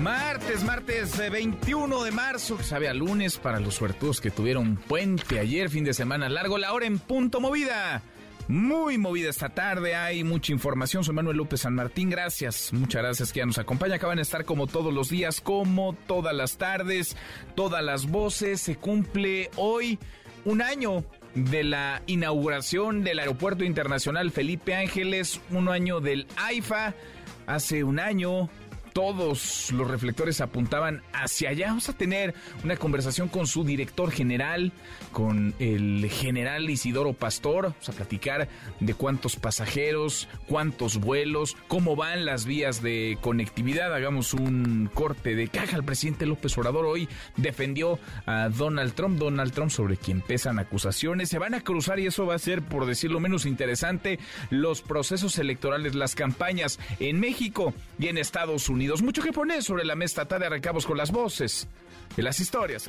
Martes, martes 21 de marzo, que sabe a lunes para los suertudos que tuvieron puente ayer, fin de semana largo, la hora en punto movida. Muy movida esta tarde, hay mucha información. Soy Manuel López San Martín, gracias, muchas gracias que ya nos acompaña. Acaban de estar como todos los días, como todas las tardes, todas las voces. Se cumple hoy un año de la inauguración del Aeropuerto Internacional Felipe Ángeles, un año del AIFA. Hace un año todos los reflectores apuntaban hacia allá. Vamos a tener una conversación con su director general, con el general Isidoro Pastor. Vamos a platicar de cuántos pasajeros, cuántos vuelos, cómo van las vías de conectividad. Hagamos un corte de caja. El presidente López Obrador hoy defendió a Donald Trump. Donald Trump sobre quien pesan acusaciones. Se van a cruzar y eso va a ser, por decirlo menos interesante, los procesos electorales, las campañas en México y en Estados Unidos. Mucho que poner sobre la mesa de arrancamos con las voces de las historias.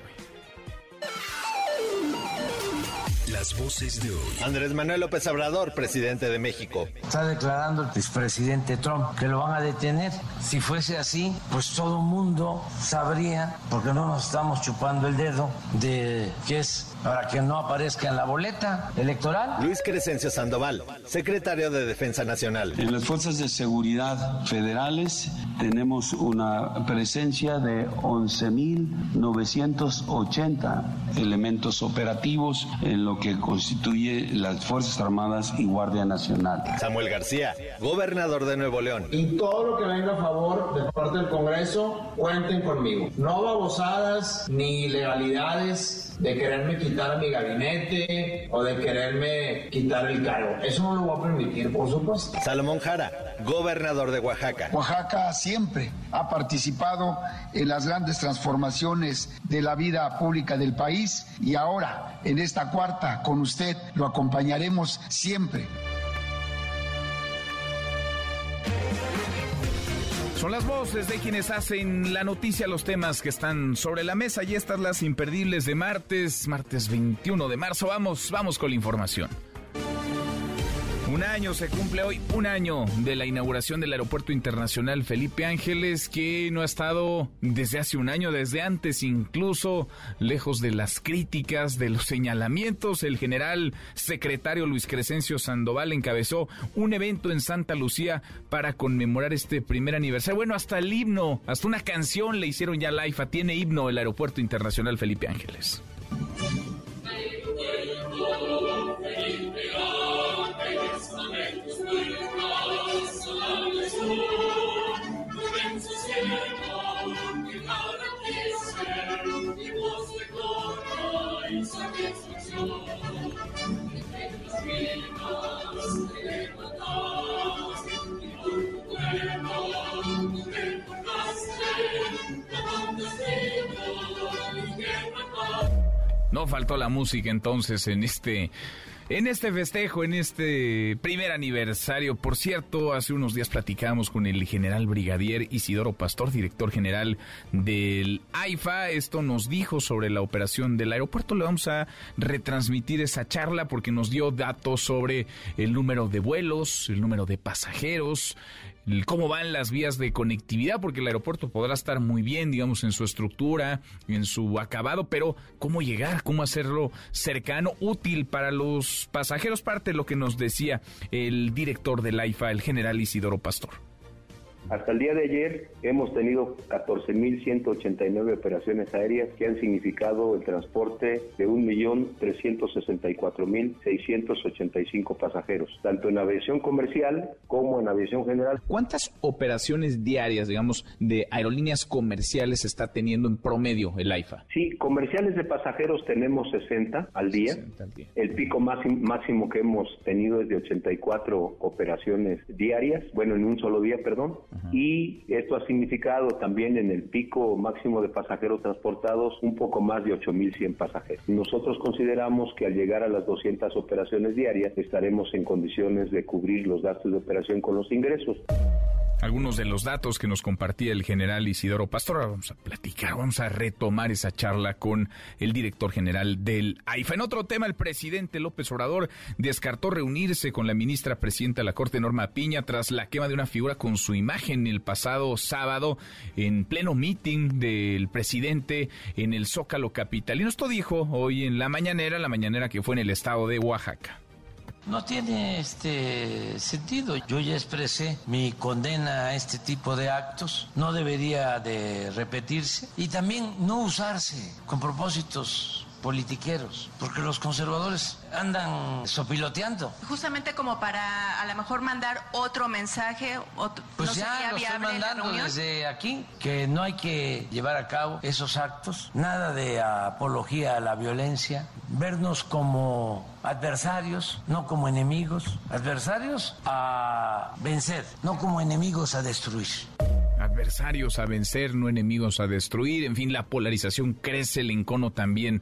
Las voces de hoy. Andrés Manuel López Obrador, presidente de México. Está declarando el expresidente Trump que lo van a detener. Si fuese así, pues todo el mundo sabría, porque no nos estamos chupando el dedo, de que es para que no aparezca en la boleta electoral. Luis Crescencio Sandoval, secretario de Defensa Nacional. En las fuerzas de seguridad federales tenemos una presencia de 11.980 elementos operativos en lo que constituye las Fuerzas Armadas y Guardia Nacional. Samuel García, gobernador de Nuevo León. Y todo lo que venga a favor de parte del Congreso, cuenten conmigo. No babosadas ni ilegalidades de quererme quitar mi gabinete o de quererme quitar el cargo. Eso no lo voy a permitir, por supuesto. Salomón Jara, gobernador de Oaxaca. Oaxaca siempre ha participado en las grandes transformaciones de la vida pública del país y ahora en esta cuarta con usted lo acompañaremos siempre. Son las voces de quienes hacen la noticia, los temas que están sobre la mesa y estas las imperdibles de martes, martes 21 de marzo. Vamos, vamos con la información. Un año se cumple hoy, un año de la inauguración del Aeropuerto Internacional Felipe Ángeles, que no ha estado desde hace un año, desde antes incluso, lejos de las críticas, de los señalamientos. El general secretario Luis Crescencio Sandoval encabezó un evento en Santa Lucía para conmemorar este primer aniversario. Bueno, hasta el himno, hasta una canción le hicieron ya la IFA. Tiene himno el Aeropuerto Internacional Felipe Ángeles. Faltó la música entonces en este en este festejo, en este primer aniversario. Por cierto, hace unos días platicamos con el general brigadier Isidoro Pastor, director general del AIFA. Esto nos dijo sobre la operación del aeropuerto. Le vamos a retransmitir esa charla porque nos dio datos sobre el número de vuelos, el número de pasajeros, cómo van las vías de conectividad, porque el aeropuerto podrá estar muy bien, digamos, en su estructura, en su acabado, pero cómo llegar, cómo hacerlo cercano, útil para los pasajeros, parte de lo que nos decía el director del AIFA, el general Isidoro Pastor. Hasta el día de ayer hemos tenido 14.189 operaciones aéreas que han significado el transporte de 1.364.685 pasajeros, tanto en aviación comercial como en aviación general. ¿Cuántas operaciones diarias, digamos, de aerolíneas comerciales está teniendo en promedio el AIFA? Sí, comerciales de pasajeros tenemos 60 al día. 60 al día. El pico máximo, máximo que hemos tenido es de 84 operaciones diarias, bueno, en un solo día, perdón y esto ha significado también en el pico máximo de pasajeros transportados un poco más de 8.100 pasajeros. Nosotros consideramos que al llegar a las 200 operaciones diarias estaremos en condiciones de cubrir los gastos de operación con los ingresos algunos de los datos que nos compartía el general Isidoro Pastor. vamos a platicar, vamos a retomar esa charla con el director general del AIFA. En otro tema, el presidente López Obrador descartó reunirse con la ministra presidenta de la Corte, Norma Piña, tras la quema de una figura con su imagen el pasado sábado en pleno meeting del presidente en el Zócalo Capitalino. Esto dijo hoy en la mañanera, la mañanera que fue en el estado de Oaxaca. No tiene este sentido. Yo ya expresé mi condena a este tipo de actos. No debería de repetirse y también no usarse con propósitos politiqueros, porque los conservadores andan sopiloteando. Justamente como para a lo mejor mandar otro mensaje. Otro, pues ya lo estoy mandando desde aquí, que no hay que llevar a cabo esos actos, nada de apología a la violencia, vernos como adversarios, no como enemigos, adversarios a vencer, no como enemigos a destruir adversarios a vencer, no enemigos a destruir. En fin, la polarización crece, el encono también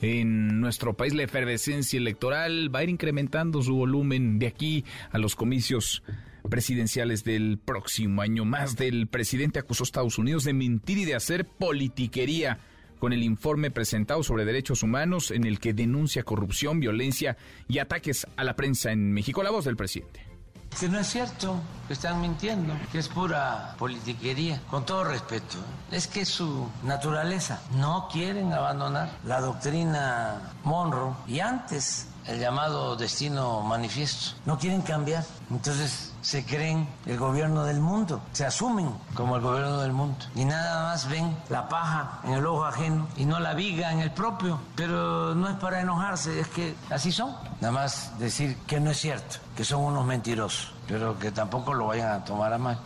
en nuestro país. La efervescencia electoral va a ir incrementando su volumen de aquí a los comicios presidenciales del próximo año. Más del presidente acusó a Estados Unidos de mentir y de hacer politiquería con el informe presentado sobre derechos humanos en el que denuncia corrupción, violencia y ataques a la prensa en México. La voz del presidente que no es cierto, que están mintiendo, que es pura politiquería, con todo respeto. Es que su naturaleza. No quieren abandonar la doctrina Monroe y antes el llamado destino manifiesto. No quieren cambiar. Entonces se creen el gobierno del mundo, se asumen como el gobierno del mundo y nada más ven la paja en el ojo ajeno y no la viga en el propio. Pero no es para enojarse, es que así son. Nada más decir que no es cierto, que son unos mentirosos, pero que tampoco lo vayan a tomar a mal.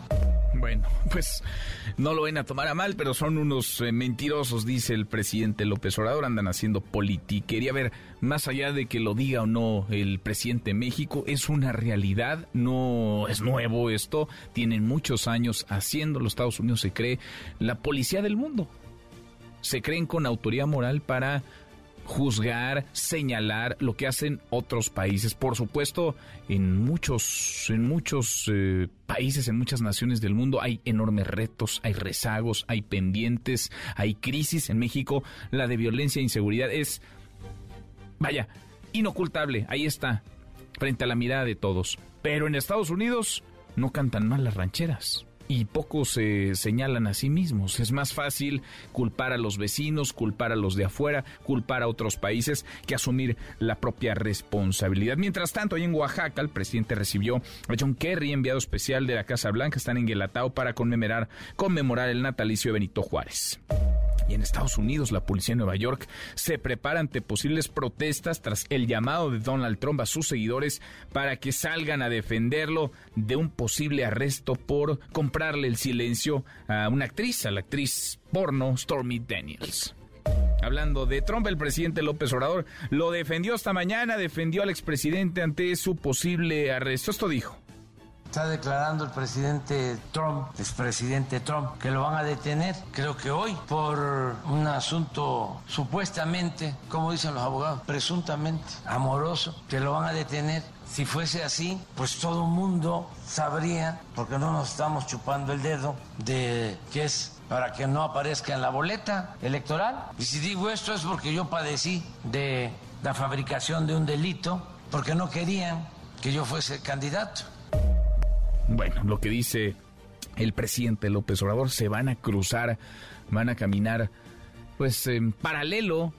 Bueno, pues no lo ven a tomar a mal, pero son unos eh, mentirosos, dice el presidente López Obrador, andan haciendo politiquería. A ver, más allá de que lo diga o no el presidente de México, es una realidad, no es nuevo esto, tienen muchos años haciendo, los Estados Unidos se cree la policía del mundo. Se creen con autoridad moral para juzgar, señalar lo que hacen otros países. Por supuesto, en muchos, en muchos eh, países, en muchas naciones del mundo hay enormes retos, hay rezagos, hay pendientes, hay crisis. En México, la de violencia e inseguridad es, vaya, inocultable. Ahí está, frente a la mirada de todos. Pero en Estados Unidos no cantan mal las rancheras y pocos se señalan a sí mismos. Es más fácil culpar a los vecinos, culpar a los de afuera, culpar a otros países que asumir la propia responsabilidad. Mientras tanto, ahí en Oaxaca, el presidente recibió a John Kerry, enviado especial de la Casa Blanca, están en Guelatao para conmemorar, conmemorar el natalicio de Benito Juárez. Y en Estados Unidos, la policía de Nueva York se prepara ante posibles protestas tras el llamado de Donald Trump a sus seguidores para que salgan a defenderlo de un posible arresto por el silencio a una actriz, a la actriz porno Stormy Daniels. Hablando de Trump, el presidente López Obrador lo defendió esta mañana, defendió al expresidente ante su posible arresto. Esto dijo. Está declarando el presidente Trump, expresidente Trump, que lo van a detener, creo que hoy, por un asunto supuestamente, como dicen los abogados, presuntamente amoroso, que lo van a detener. Si fuese así, pues todo el mundo sabría, porque no nos estamos chupando el dedo, de qué es para que no aparezca en la boleta electoral. Y si digo esto es porque yo padecí de la fabricación de un delito, porque no querían que yo fuese candidato. Bueno, lo que dice el presidente López Obrador, se van a cruzar, van a caminar, pues en paralelo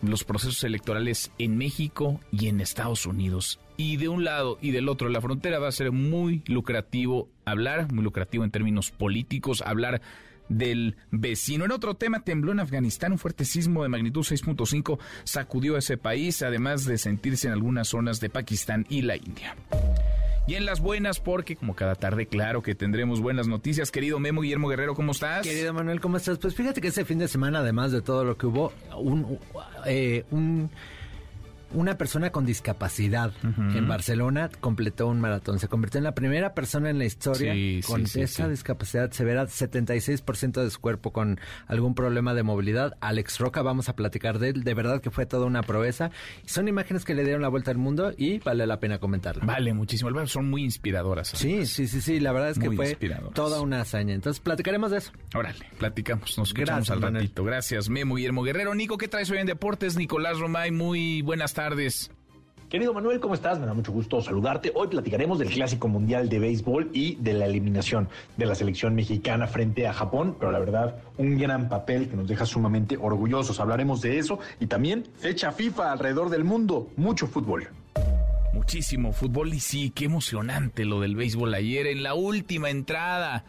los procesos electorales en México y en Estados Unidos. Y de un lado y del otro la frontera va a ser muy lucrativo hablar, muy lucrativo en términos políticos, hablar del vecino. En otro tema, tembló en Afganistán, un fuerte sismo de magnitud 6.5 sacudió a ese país, además de sentirse en algunas zonas de Pakistán y la India. Y en las buenas, porque como cada tarde, claro que tendremos buenas noticias. Querido Memo Guillermo Guerrero, ¿cómo estás? Querido Manuel, ¿cómo estás? Pues fíjate que ese fin de semana, además de todo lo que hubo, un, eh, una persona con discapacidad en Barcelona completó un maratón. Se convirtió en la primera persona en la historia con esa discapacidad severa, 76% de su cuerpo con algún problema de movilidad. Alex Roca, vamos a platicar de él. De verdad que fue toda una proeza. Son imágenes que le dieron la vuelta al mundo y vale la pena comentarlo. Vale, muchísimo. Son muy inspiradoras. Sí, sí, sí, sí. La verdad es que fue toda una hazaña. Entonces, platicaremos de eso. Órale, platicamos. Nos escuchamos al ratito. Gracias, Memo Guillermo Guerrero. Nico, ¿qué traes hoy en Deportes? Nicolás Romay, muy buenas tardes. Querido Manuel, ¿cómo estás? Me da mucho gusto saludarte. Hoy platicaremos del Clásico Mundial de Béisbol y de la eliminación de la selección mexicana frente a Japón, pero la verdad, un gran papel que nos deja sumamente orgullosos. Hablaremos de eso y también fecha FIFA alrededor del mundo, mucho fútbol. Muchísimo fútbol y sí, qué emocionante lo del béisbol ayer en la última entrada,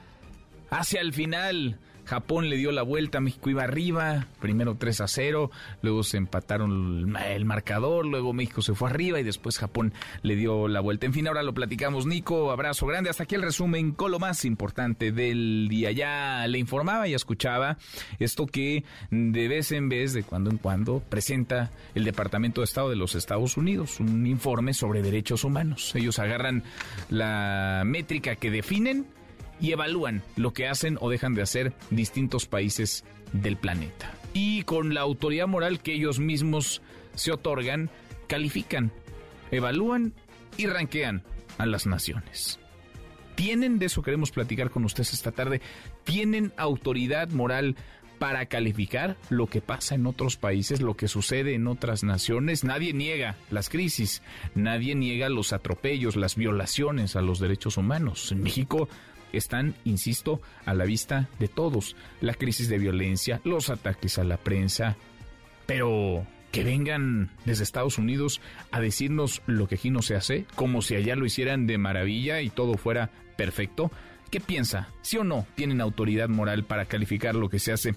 hacia el final Japón le dio la vuelta, México iba arriba, primero 3 a 0, luego se empataron el marcador, luego México se fue arriba y después Japón le dio la vuelta. En fin, ahora lo platicamos, Nico, abrazo grande. Hasta aquí el resumen con lo más importante del día. Ya le informaba y escuchaba esto que de vez en vez, de cuando en cuando, presenta el Departamento de Estado de los Estados Unidos, un informe sobre derechos humanos. Ellos agarran la métrica que definen y evalúan lo que hacen o dejan de hacer distintos países del planeta. Y con la autoridad moral que ellos mismos se otorgan, califican, evalúan y ranquean a las naciones. ¿Tienen, de eso queremos platicar con ustedes esta tarde, tienen autoridad moral para calificar lo que pasa en otros países, lo que sucede en otras naciones. Nadie niega las crisis, nadie niega los atropellos, las violaciones a los derechos humanos. En México están, insisto, a la vista de todos. La crisis de violencia, los ataques a la prensa, pero que vengan desde Estados Unidos a decirnos lo que aquí no se hace, como si allá lo hicieran de maravilla y todo fuera perfecto. ¿Qué piensa? ¿Sí o no tienen autoridad moral para calificar lo que se hace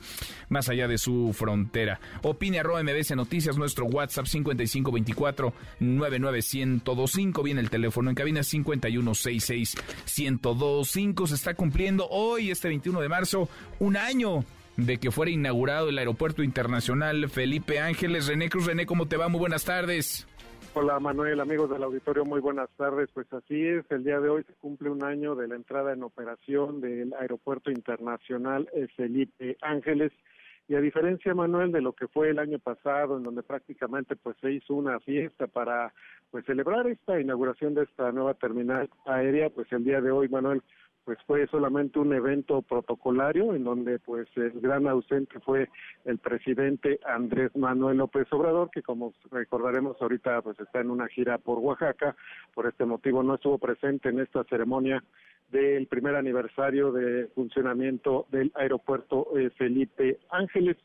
más allá de su frontera? Opine arroba MBC Noticias, nuestro WhatsApp 5524 99125. Viene el teléfono en cabina 5166 1025. Se está cumpliendo hoy, este 21 de marzo, un año de que fuera inaugurado el Aeropuerto Internacional Felipe Ángeles. René Cruz, René, ¿cómo te va? Muy buenas tardes. Hola Manuel, amigos del auditorio, muy buenas tardes. Pues así es, el día de hoy se cumple un año de la entrada en operación del Aeropuerto Internacional Felipe Ángeles. Y a diferencia, Manuel, de lo que fue el año pasado, en donde prácticamente pues se hizo una fiesta para pues celebrar esta inauguración de esta nueva terminal aérea, pues el día de hoy, Manuel, pues fue solamente un evento protocolario en donde pues el gran ausente fue el presidente Andrés Manuel López Obrador que como recordaremos ahorita pues está en una gira por Oaxaca. Por este motivo no estuvo presente en esta ceremonia del primer aniversario de funcionamiento del aeropuerto eh, Felipe Ángeles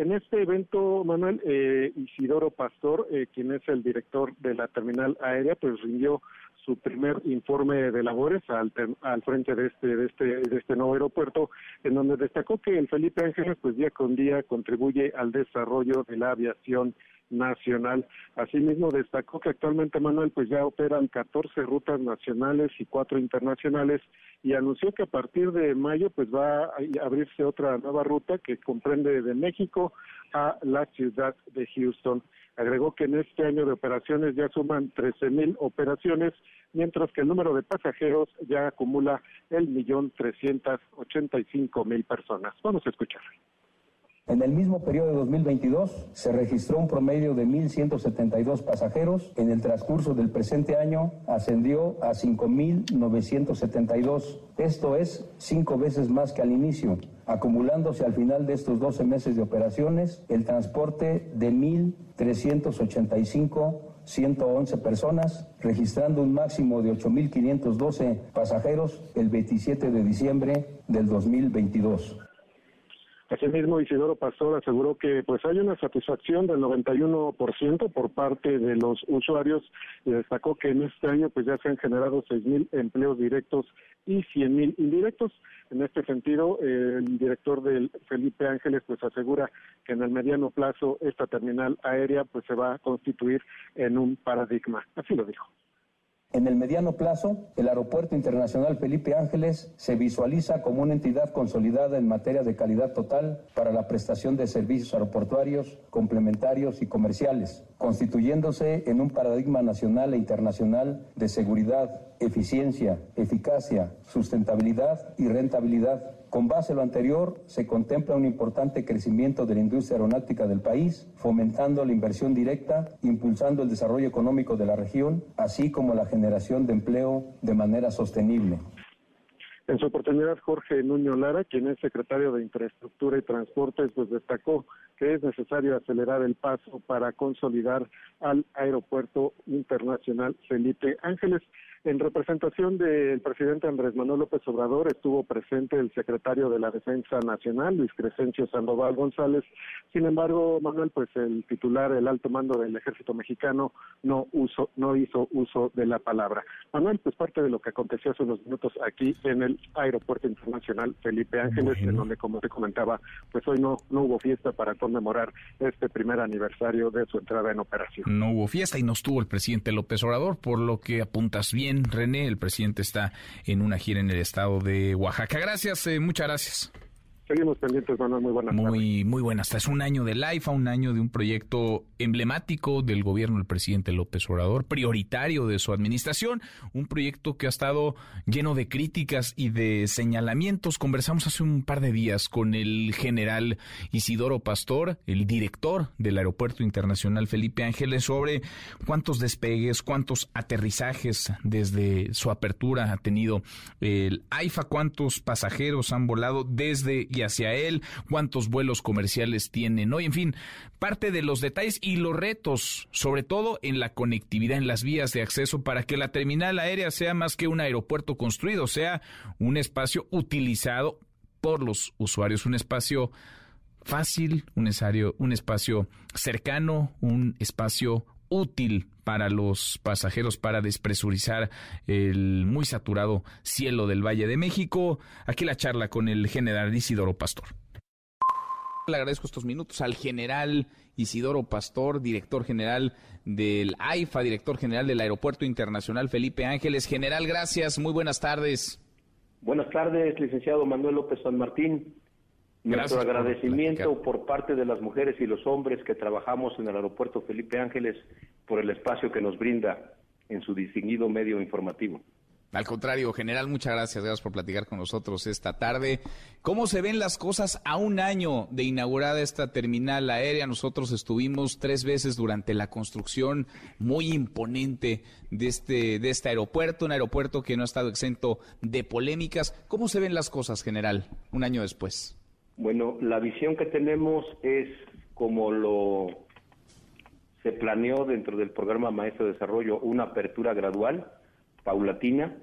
en este evento, Manuel, eh, Isidoro Pastor, eh, quien es el director de la terminal aérea, pues rindió su primer informe de labores al, al frente de este, de este, de este nuevo aeropuerto, en donde destacó que el Felipe Ángeles, pues día con día contribuye al desarrollo de la aviación nacional. Asimismo, destacó que actualmente Manuel pues ya operan 14 rutas nacionales y cuatro internacionales y anunció que a partir de mayo pues va a abrirse otra nueva ruta que comprende de México a la ciudad de Houston. Agregó que en este año de operaciones ya suman 13 mil operaciones, mientras que el número de pasajeros ya acumula el millón trescientos ochenta y cinco mil personas. Vamos a escuchar. En el mismo periodo de 2022 se registró un promedio de 1.172 pasajeros. En el transcurso del presente año ascendió a 5.972. Esto es cinco veces más que al inicio, acumulándose al final de estos 12 meses de operaciones el transporte de 1.385 111 personas, registrando un máximo de 8.512 pasajeros el 27 de diciembre del 2022. Asimismo, Isidoro Pastor aseguró que pues hay una satisfacción del 91% por parte de los usuarios y destacó que en este año pues ya se han generado 6.000 empleos directos y 100.000 indirectos. En este sentido, el director del Felipe Ángeles pues asegura que en el mediano plazo esta terminal aérea pues se va a constituir en un paradigma. Así lo dijo. En el mediano plazo, el Aeropuerto Internacional Felipe Ángeles se visualiza como una entidad consolidada en materia de calidad total para la prestación de servicios aeroportuarios, complementarios y comerciales, constituyéndose en un paradigma nacional e internacional de seguridad, eficiencia, eficacia, sustentabilidad y rentabilidad con base en lo anterior, se contempla un importante crecimiento de la industria aeronáutica del país, fomentando la inversión directa, impulsando el desarrollo económico de la región, así como la generación de empleo de manera sostenible. En su oportunidad, Jorge Nuño Lara, quien es secretario de Infraestructura y Transportes, pues destacó que es necesario acelerar el paso para consolidar al Aeropuerto Internacional Felipe Ángeles. En representación del presidente Andrés Manuel López Obrador estuvo presente el secretario de la Defensa Nacional, Luis Crescencio Sandoval González. Sin embargo, Manuel, pues el titular, el alto mando del Ejército Mexicano, no, uso, no hizo uso de la palabra. Manuel, pues parte de lo que aconteció hace unos minutos aquí en el Aeropuerto Internacional Felipe Ángeles, en donde, como te comentaba, pues hoy no, no hubo fiesta para conmemorar este primer aniversario de su entrada en operación. No hubo fiesta y no estuvo el presidente López Obrador, por lo que apuntas bien René. El presidente está en una gira en el estado de Oaxaca. Gracias, eh, muchas gracias. Seguimos pendientes, Manuel. Muy buenas Muy, muy buenas. Es un año de LIFA, un año de un proyecto emblemático del gobierno del presidente López Obrador, prioritario de su administración, un proyecto que ha estado lleno de críticas y de señalamientos. Conversamos hace un par de días con el general Isidoro Pastor, el director del Aeropuerto Internacional Felipe Ángeles, sobre cuántos despegues, cuántos aterrizajes desde su apertura ha tenido el AIFA, cuántos pasajeros han volado desde hacia él, cuántos vuelos comerciales tienen hoy, en fin, parte de los detalles y los retos, sobre todo en la conectividad, en las vías de acceso, para que la terminal aérea sea más que un aeropuerto construido, sea un espacio utilizado por los usuarios, un espacio fácil, un, un espacio cercano, un espacio útil para los pasajeros para despresurizar el muy saturado cielo del Valle de México. Aquí la charla con el general Isidoro Pastor. Le agradezco estos minutos al general Isidoro Pastor, director general del AIFA, director general del Aeropuerto Internacional Felipe Ángeles. General, gracias, muy buenas tardes. Buenas tardes, licenciado Manuel López San Martín. Nuestro agradecimiento por, parte de las mujeres y los hombres que trabajamos en el aeropuerto Felipe Ángeles por el espacio que nos brinda en su distinguido medio informativo. Al contrario, general, muchas gracias. Gracias por platicar con nosotros esta tarde. ¿Cómo se ven las cosas a un año de inaugurada esta terminal aérea? Nosotros estuvimos tres veces durante la construcción muy imponente de este, de este aeropuerto, un aeropuerto que no ha estado exento de polémicas. ¿Cómo se ven las cosas, general, un año después? Bueno, la visión que tenemos es como lo se planeó dentro del programa Maestro de Desarrollo, una apertura gradual, paulatina,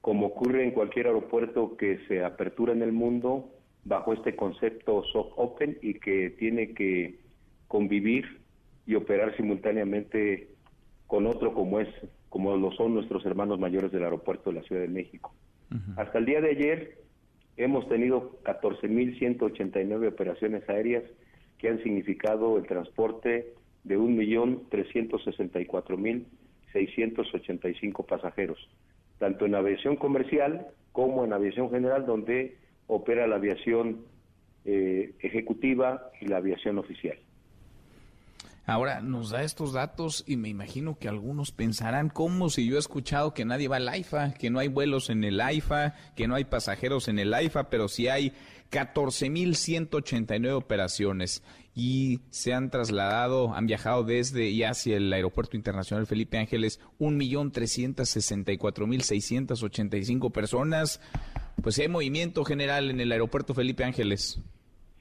como ocurre en cualquier aeropuerto que se apertura en el mundo bajo este concepto soft open y que tiene que convivir y operar simultáneamente con otro como es como lo son nuestros hermanos mayores del aeropuerto de la Ciudad de México. Hasta el día de ayer Hemos tenido 14.189 operaciones aéreas que han significado el transporte de 1.364.685 pasajeros, tanto en aviación comercial como en aviación general, donde opera la aviación eh, ejecutiva y la aviación oficial. Ahora nos da estos datos y me imagino que algunos pensarán como si yo he escuchado que nadie va al AIFA, que no hay vuelos en el AIFA, que no hay pasajeros en el AIFA, pero sí hay 14.189 operaciones y se han trasladado, han viajado desde y hacia el Aeropuerto Internacional Felipe Ángeles 1.364.685 personas. Pues hay movimiento general en el Aeropuerto Felipe Ángeles.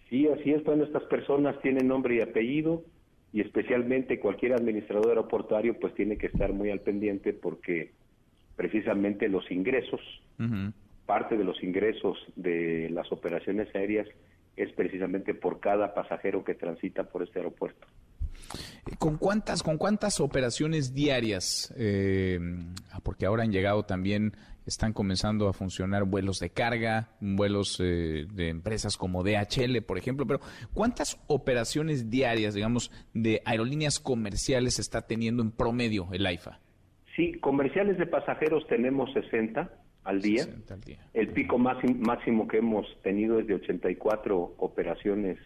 Sí, así es, estas personas tienen nombre y apellido y especialmente cualquier administrador aeroportuario pues tiene que estar muy al pendiente porque precisamente los ingresos, parte de los ingresos de las operaciones aéreas es precisamente por cada pasajero que transita por este aeropuerto. ¿Con cuántas, con cuántas operaciones diarias? Eh, porque ahora han llegado también están comenzando a funcionar vuelos de carga, vuelos eh, de empresas como DHL, por ejemplo, pero ¿cuántas operaciones diarias, digamos, de aerolíneas comerciales está teniendo en promedio el AIFA? Sí, comerciales de pasajeros tenemos 60 al día. El pico máximo que hemos tenido es de 84 operaciones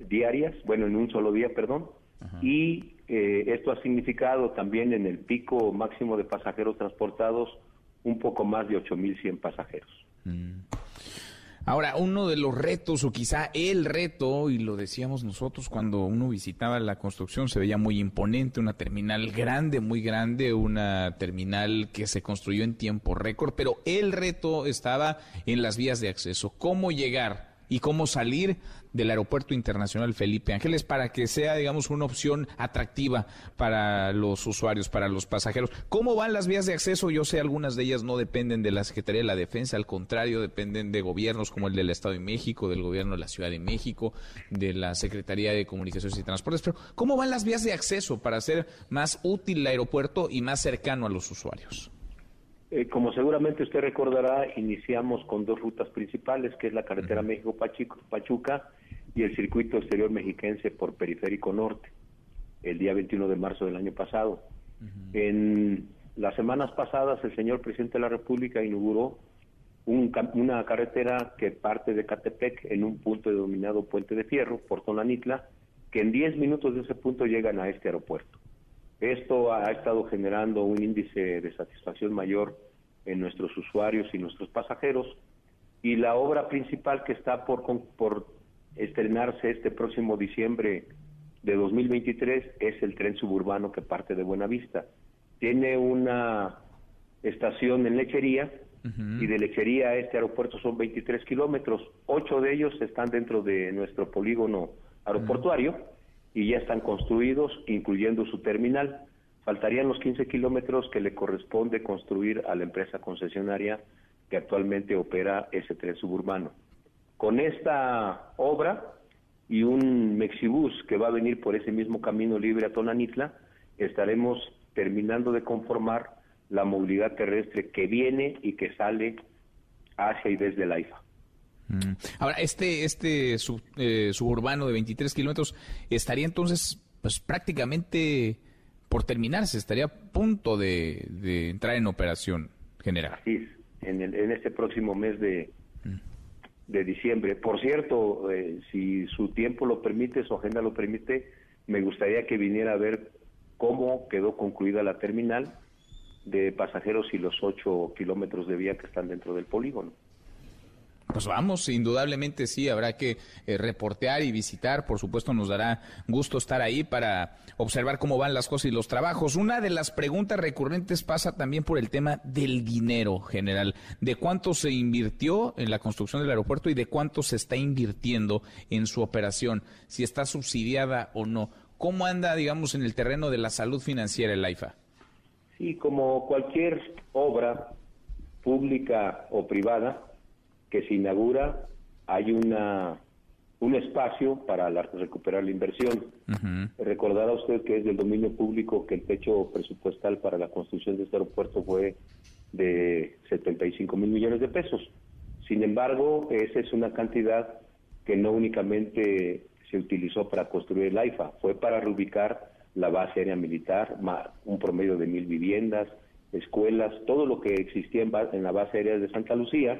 diarias, bueno, en un solo día, perdón. Y eh, esto ha significado también en el pico máximo de pasajeros transportados un poco más de 8.100 pasajeros. Mm. Ahora, uno de los retos, o quizá el reto, y lo decíamos nosotros cuando uno visitaba la construcción, se veía muy imponente, una terminal grande, muy grande, una terminal que se construyó en tiempo récord, pero el reto estaba en las vías de acceso. ¿Cómo llegar y cómo salir del Aeropuerto Internacional Felipe Ángeles para que sea, digamos, una opción atractiva para los usuarios, para los pasajeros. ¿Cómo van las vías de acceso? Yo sé, algunas de ellas no dependen de la Secretaría de la Defensa, al contrario, dependen de gobiernos como el del Estado de México, del gobierno de la Ciudad de México, de la Secretaría de Comunicaciones y Transportes. Pero, ¿cómo van las vías de acceso para hacer más útil el aeropuerto y más cercano a los usuarios? Eh, como seguramente usted recordará, iniciamos con dos rutas principales, que es la carretera México-Pachuca y el circuito exterior mexiquense por Periférico Norte, el día 21 de marzo del año pasado. En las semanas pasadas, el señor presidente de la República inauguró una carretera que parte de Catepec en un punto denominado Puente de Fierro, por Tonanitla, que en 10 minutos de ese punto llegan a este aeropuerto. Esto ha estado generando un índice de satisfacción mayor en nuestros usuarios y nuestros pasajeros. Y la obra principal que está por, por estrenarse este próximo diciembre de 2023 es el tren suburbano que parte de Buenavista. Tiene una estación en Lechería y de Lechería a este aeropuerto son 23 kilómetros. Ocho de ellos están dentro de nuestro polígono aeroportuario y ya están construidos, incluyendo su terminal. Faltarían los 15 kilómetros que le corresponde construir a la empresa concesionaria que actualmente opera ese tren suburbano. Con esta obra y un Mexibus que va a venir por ese mismo camino libre a Tonanitla, estaremos terminando de conformar la movilidad terrestre que viene y que sale hacia y desde la IFA. Mm. Ahora, este, este eh, suburbano de 23 kilómetros estaría entonces pues prácticamente por terminarse, estaría a punto de, entrar en operación general. Sí, en, en este próximo mes de, de diciembre. Por cierto, eh, si su tiempo lo permite, su agenda lo permite, me gustaría que viniera a ver cómo quedó concluida la terminal de pasajeros y los ocho kilómetros de vía que están dentro del polígono. Pues vamos, indudablemente sí, habrá que eh, reportear y visitar, por supuesto nos dará gusto estar ahí para observar cómo van las cosas y los trabajos. Una de las preguntas recurrentes pasa también por el tema del dinero general, de cuánto se invirtió en la construcción del aeropuerto y de cuánto se está invirtiendo en su operación, si está subsidiada o no. ¿Cómo anda, digamos, en el terreno de la salud financiera el AIFA? Sí, como cualquier obra pública o privada, que se inaugura, hay una un espacio para recuperar la inversión. Recordará usted que es del dominio público que el techo presupuestal para la construcción de este aeropuerto fue de 75 mil millones de pesos. Sin embargo, esa es una cantidad que no únicamente se utilizó para construir el AIFA, fue para reubicar la base aérea militar, un promedio de mil viviendas, escuelas, todo lo que existía en, en la base aérea de Santa Lucía,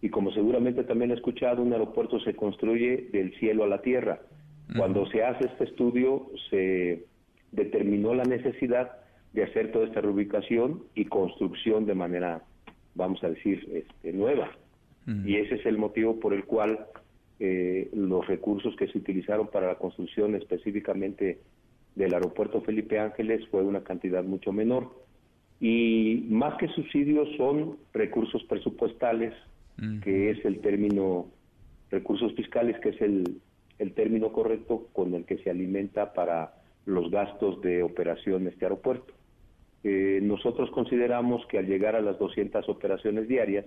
y como seguramente también he escuchado, un aeropuerto se construye del cielo a la tierra. Cuando se hace este estudio, se determinó la necesidad de hacer toda esta reubicación y construcción de manera, vamos a decir, este, nueva. Y ese es el motivo por el cual eh, los recursos que se utilizaron para la construcción específicamente del aeropuerto Felipe Ángeles fue una cantidad mucho menor. Y más que subsidios son recursos presupuestales que es el término recursos fiscales, que es el, el término correcto con el que se alimenta para los gastos de operación este aeropuerto. Eh, nosotros consideramos que al llegar a las 200 operaciones diarias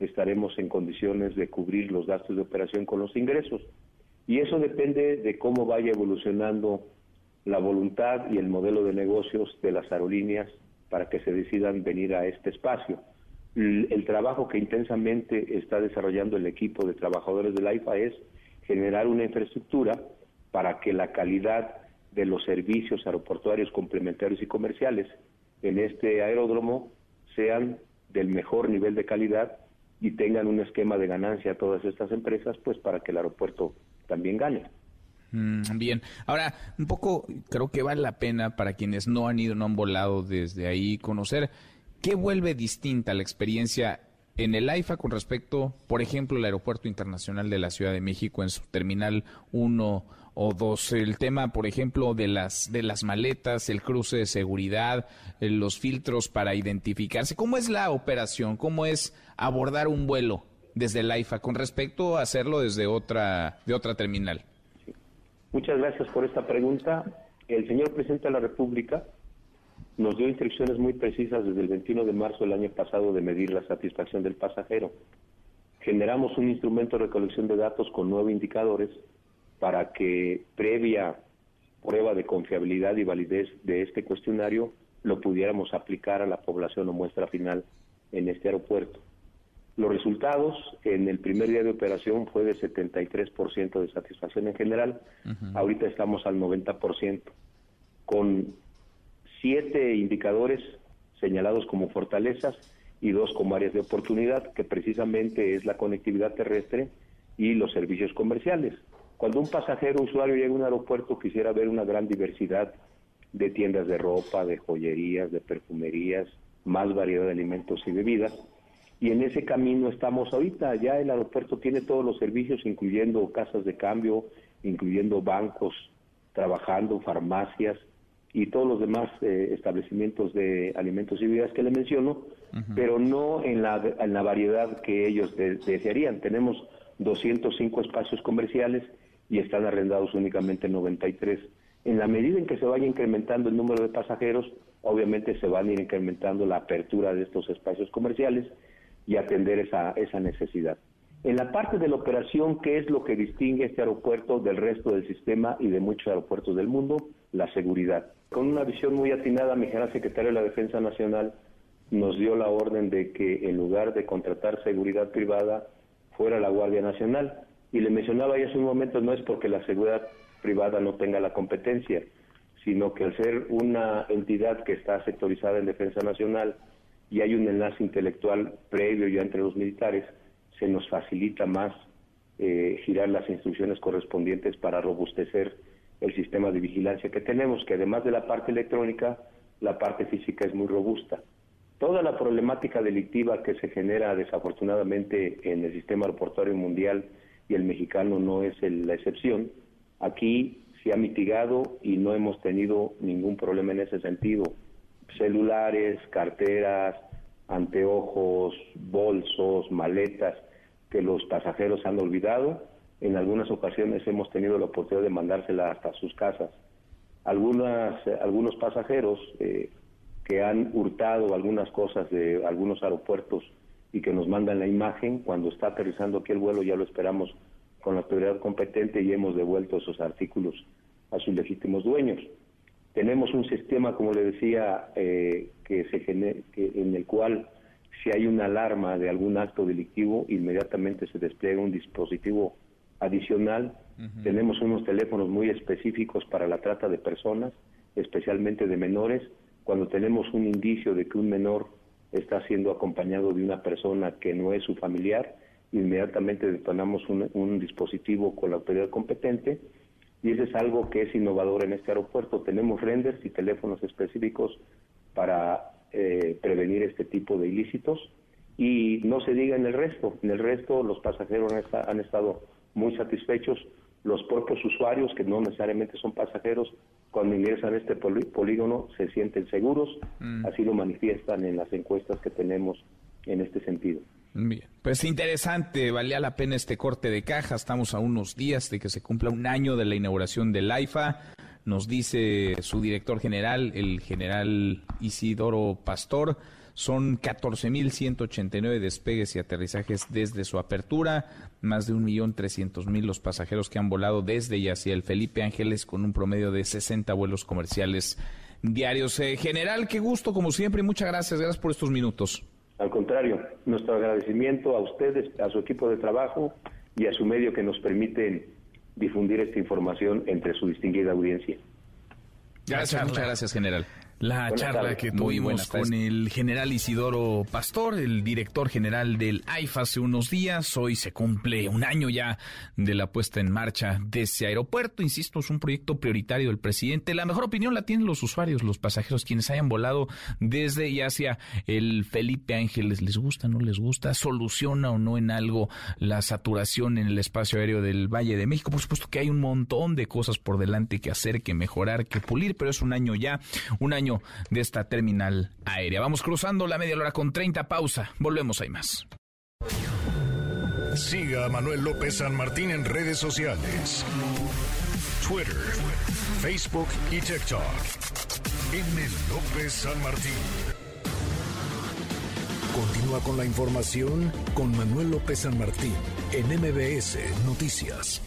estaremos en condiciones de cubrir los gastos de operación con los ingresos. Y eso depende de cómo vaya evolucionando la voluntad y el modelo de negocios de las aerolíneas para que se decidan venir a este espacio el trabajo que intensamente está desarrollando el equipo de trabajadores del AIFA es generar una infraestructura para que la calidad de los servicios aeroportuarios complementarios y comerciales en este aeródromo sean del mejor nivel de calidad y tengan un esquema de ganancia a todas estas empresas, pues para que el aeropuerto también gane. Mm, bien, ahora un poco creo que vale la pena para quienes no han ido, no han volado desde ahí, conocer qué vuelve distinta la experiencia en el AIFA con respecto, por ejemplo, al Aeropuerto Internacional de la Ciudad de México en su terminal 1 o 2. El tema, por ejemplo, de las, de las maletas, el cruce de seguridad, eh, los filtros para identificarse. ¿Cómo es la operación? ¿Cómo es abordar un vuelo desde el AIFA con respecto a hacerlo desde otra, de otra terminal? Muchas gracias por esta pregunta. El señor presidente de la República nos dio instrucciones muy precisas desde el 21 de marzo del año pasado de medir la satisfacción del pasajero. Generamos un instrumento de recolección de datos con nueve indicadores para que previa prueba de confiabilidad y validez de este cuestionario lo pudiéramos aplicar a la población o muestra final en este aeropuerto. Los resultados en el primer día de operación fue de 73% de satisfacción en general, ahorita estamos al 90%, con siete indicadores señalados como fortalezas y dos como áreas de oportunidad, que precisamente es la conectividad terrestre y los servicios comerciales. Cuando un pasajero usuario llega a un aeropuerto quisiera ver una gran diversidad de tiendas de ropa, de joyerías, de perfumerías, más variedad de alimentos y bebidas. Y en ese camino estamos ahorita. Ya el aeropuerto tiene todos los servicios, incluyendo casas de cambio, incluyendo bancos trabajando, farmacias y todos los demás eh, establecimientos de alimentos y bebidas que le menciono, pero no en la, en la variedad que ellos desearían. Tenemos 205 espacios comerciales y están arrendados únicamente 93. En la medida en que se vaya incrementando el número de pasajeros, obviamente se van a ir incrementando la apertura de estos espacios comerciales y atender esa, esa necesidad. En la parte de la operación, ¿qué es lo que distingue este aeropuerto del resto del sistema y de muchos aeropuertos del mundo? La seguridad. Con una visión muy atinada, mi general secretario de la Defensa Nacional nos dio la orden de que en lugar de contratar seguridad privada, fuera la Guardia Nacional. Y le mencionaba ya hace un momento, no es porque la seguridad privada no tenga la competencia, sino que al ser una entidad que está sectorizada en defensa nacional y hay un enlace intelectual previo ya entre los militares, se nos facilita más eh, girar las instrucciones correspondientes para robustecer el sistema de vigilancia que tenemos, que además de la parte electrónica, la parte física es muy robusta. Toda la problemática delictiva que se genera desafortunadamente en el sistema aeroportuario mundial y el mexicano no es la excepción. Aquí se ha mitigado y no hemos tenido ningún problema en ese sentido. Celulares, carteras, anteojos, bolsos, maletas que los pasajeros han olvidado. En algunas ocasiones hemos tenido la oportunidad de mandársela hasta sus casas. Algunas, algunos pasajeros eh, que han hurtado algunas cosas de algunos aeropuertos y que nos mandan la imagen. Cuando está aterrizando aquí el vuelo ya lo esperamos con la autoridad competente y hemos devuelto esos artículos a sus legítimos dueños. Tenemos un sistema, como le decía, eh, que se que en el cual si hay una alarma de algún acto delictivo, inmediatamente se despliega un dispositivo adicional. Tenemos unos teléfonos muy específicos para la trata de personas, especialmente de menores. Cuando tenemos un indicio de que un menor está siendo acompañado de una persona que no es su familiar, inmediatamente detonamos un, dispositivo con la autoridad competente y eso es algo que es innovador en este aeropuerto. Tenemos renders y teléfonos específicos para eh, prevenir este tipo de ilícitos y no se diga en el resto. En el resto los pasajeros han, estado muy satisfechos, los propios usuarios, que no necesariamente son pasajeros, cuando ingresan a este polígono se sienten seguros, mm. así lo manifiestan en las encuestas que tenemos en este sentido. Bien, pues interesante, valía la pena este corte de caja, estamos a unos días de que se cumpla un año de la inauguración del AIFA, nos dice su director general, el general Isidoro Pastor, son 14.189 despegues y aterrizajes desde su apertura, más de 1.300.000 los pasajeros que han volado desde y hacia el Felipe Ángeles con un promedio de 60 vuelos comerciales diarios. Eh, general, qué gusto como siempre y muchas gracias, gracias por estos minutos. Al contrario, nuestro agradecimiento a ustedes, a su equipo de trabajo y a su medio que nos permiten difundir esta información entre su distinguida audiencia. Gracias, muchas gracias, general. La charla que tuvimos con el general Isidoro Pastor, el director general del AIFA hace unos días. Hoy se cumple un año ya de la puesta en marcha de ese aeropuerto. Insisto, es un proyecto prioritario del presidente. La mejor opinión la tienen los usuarios, los pasajeros, quienes hayan volado desde y hacia el Felipe Ángeles. ¿Les gusta, no les gusta? ¿Soluciona o no en algo la saturación en el espacio aéreo del Valle de México? Por supuesto que hay un montón de cosas por delante que hacer, que mejorar, que pulir, pero es un año ya, un año de esta terminal aérea. Vamos cruzando la media hora con 30 pausa. Volvemos, hay más. Siga a Manuel López San Martín en redes sociales. Twitter, Facebook y TikTok. M. López San Martín. Continúa con la información con Manuel López San Martín en MBS Noticias.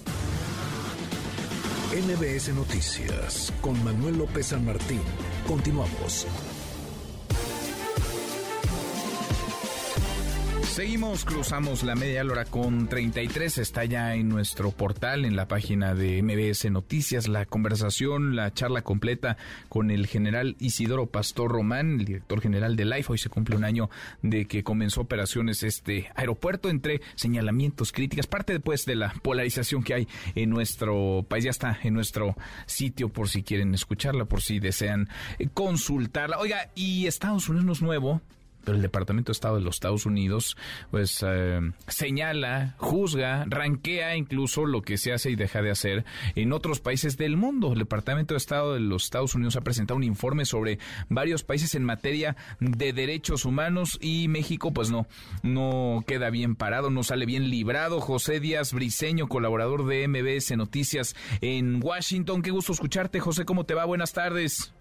NBS Noticias con Manuel López San Martín. Continuamos. Seguimos, cruzamos la media hora con 33. Está ya en nuestro portal, en la página de MBS Noticias, la conversación, la charla completa con el general Isidoro Pastor Román, el director general de LIFE. Hoy se cumple un año de que comenzó operaciones este aeropuerto entre señalamientos, críticas, parte después de la polarización que hay en nuestro país. Ya está en nuestro sitio por si quieren escucharla, por si desean consultarla. Oiga, y Estados Unidos es nuevo el Departamento de Estado de los Estados Unidos pues eh, señala, juzga, ranquea incluso lo que se hace y deja de hacer en otros países del mundo. El Departamento de Estado de los Estados Unidos ha presentado un informe sobre varios países en materia de derechos humanos y México pues no, no queda bien parado, no sale bien librado. José Díaz Briseño, colaborador de MBS Noticias en Washington. Qué gusto escucharte, José, ¿cómo te va? Buenas tardes.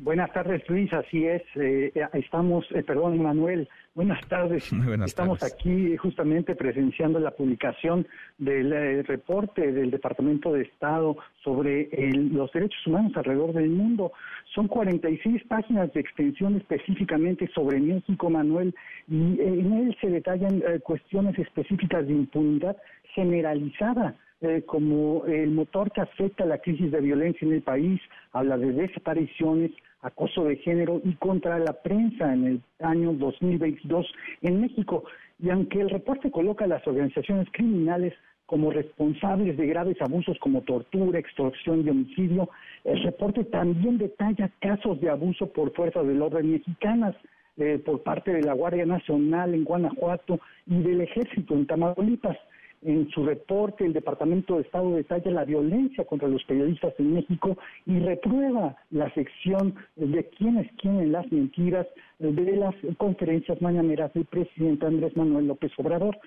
Buenas tardes, Luis. Así es. Eh, estamos, eh, perdón, Manuel. Buenas tardes. estamos aquí justamente presenciando la publicación del eh, reporte del Departamento de Estado sobre los derechos humanos alrededor del mundo. Son 46 páginas de extensión específicamente sobre México, Manuel, y en él se detallan cuestiones específicas de impunidad generalizada eh, como el motor que afecta la crisis de violencia en el país, habla de desapariciones, acoso de género y contra la prensa en el año 2022 en México. Y aunque el reporte coloca a las organizaciones criminales como responsables de graves abusos como tortura, extorsión y homicidio, el reporte también detalla casos de abuso por fuerzas del orden mexicanas, eh, por parte de la Guardia Nacional en Guanajuato y del Ejército en Tamaulipas. En su reporte, el Departamento de Estado detalla la violencia contra los periodistas en México y reprueba la sección de quiénes quieren las mentiras de las conferencias mañaneras del presidente Andrés Manuel López Obrador.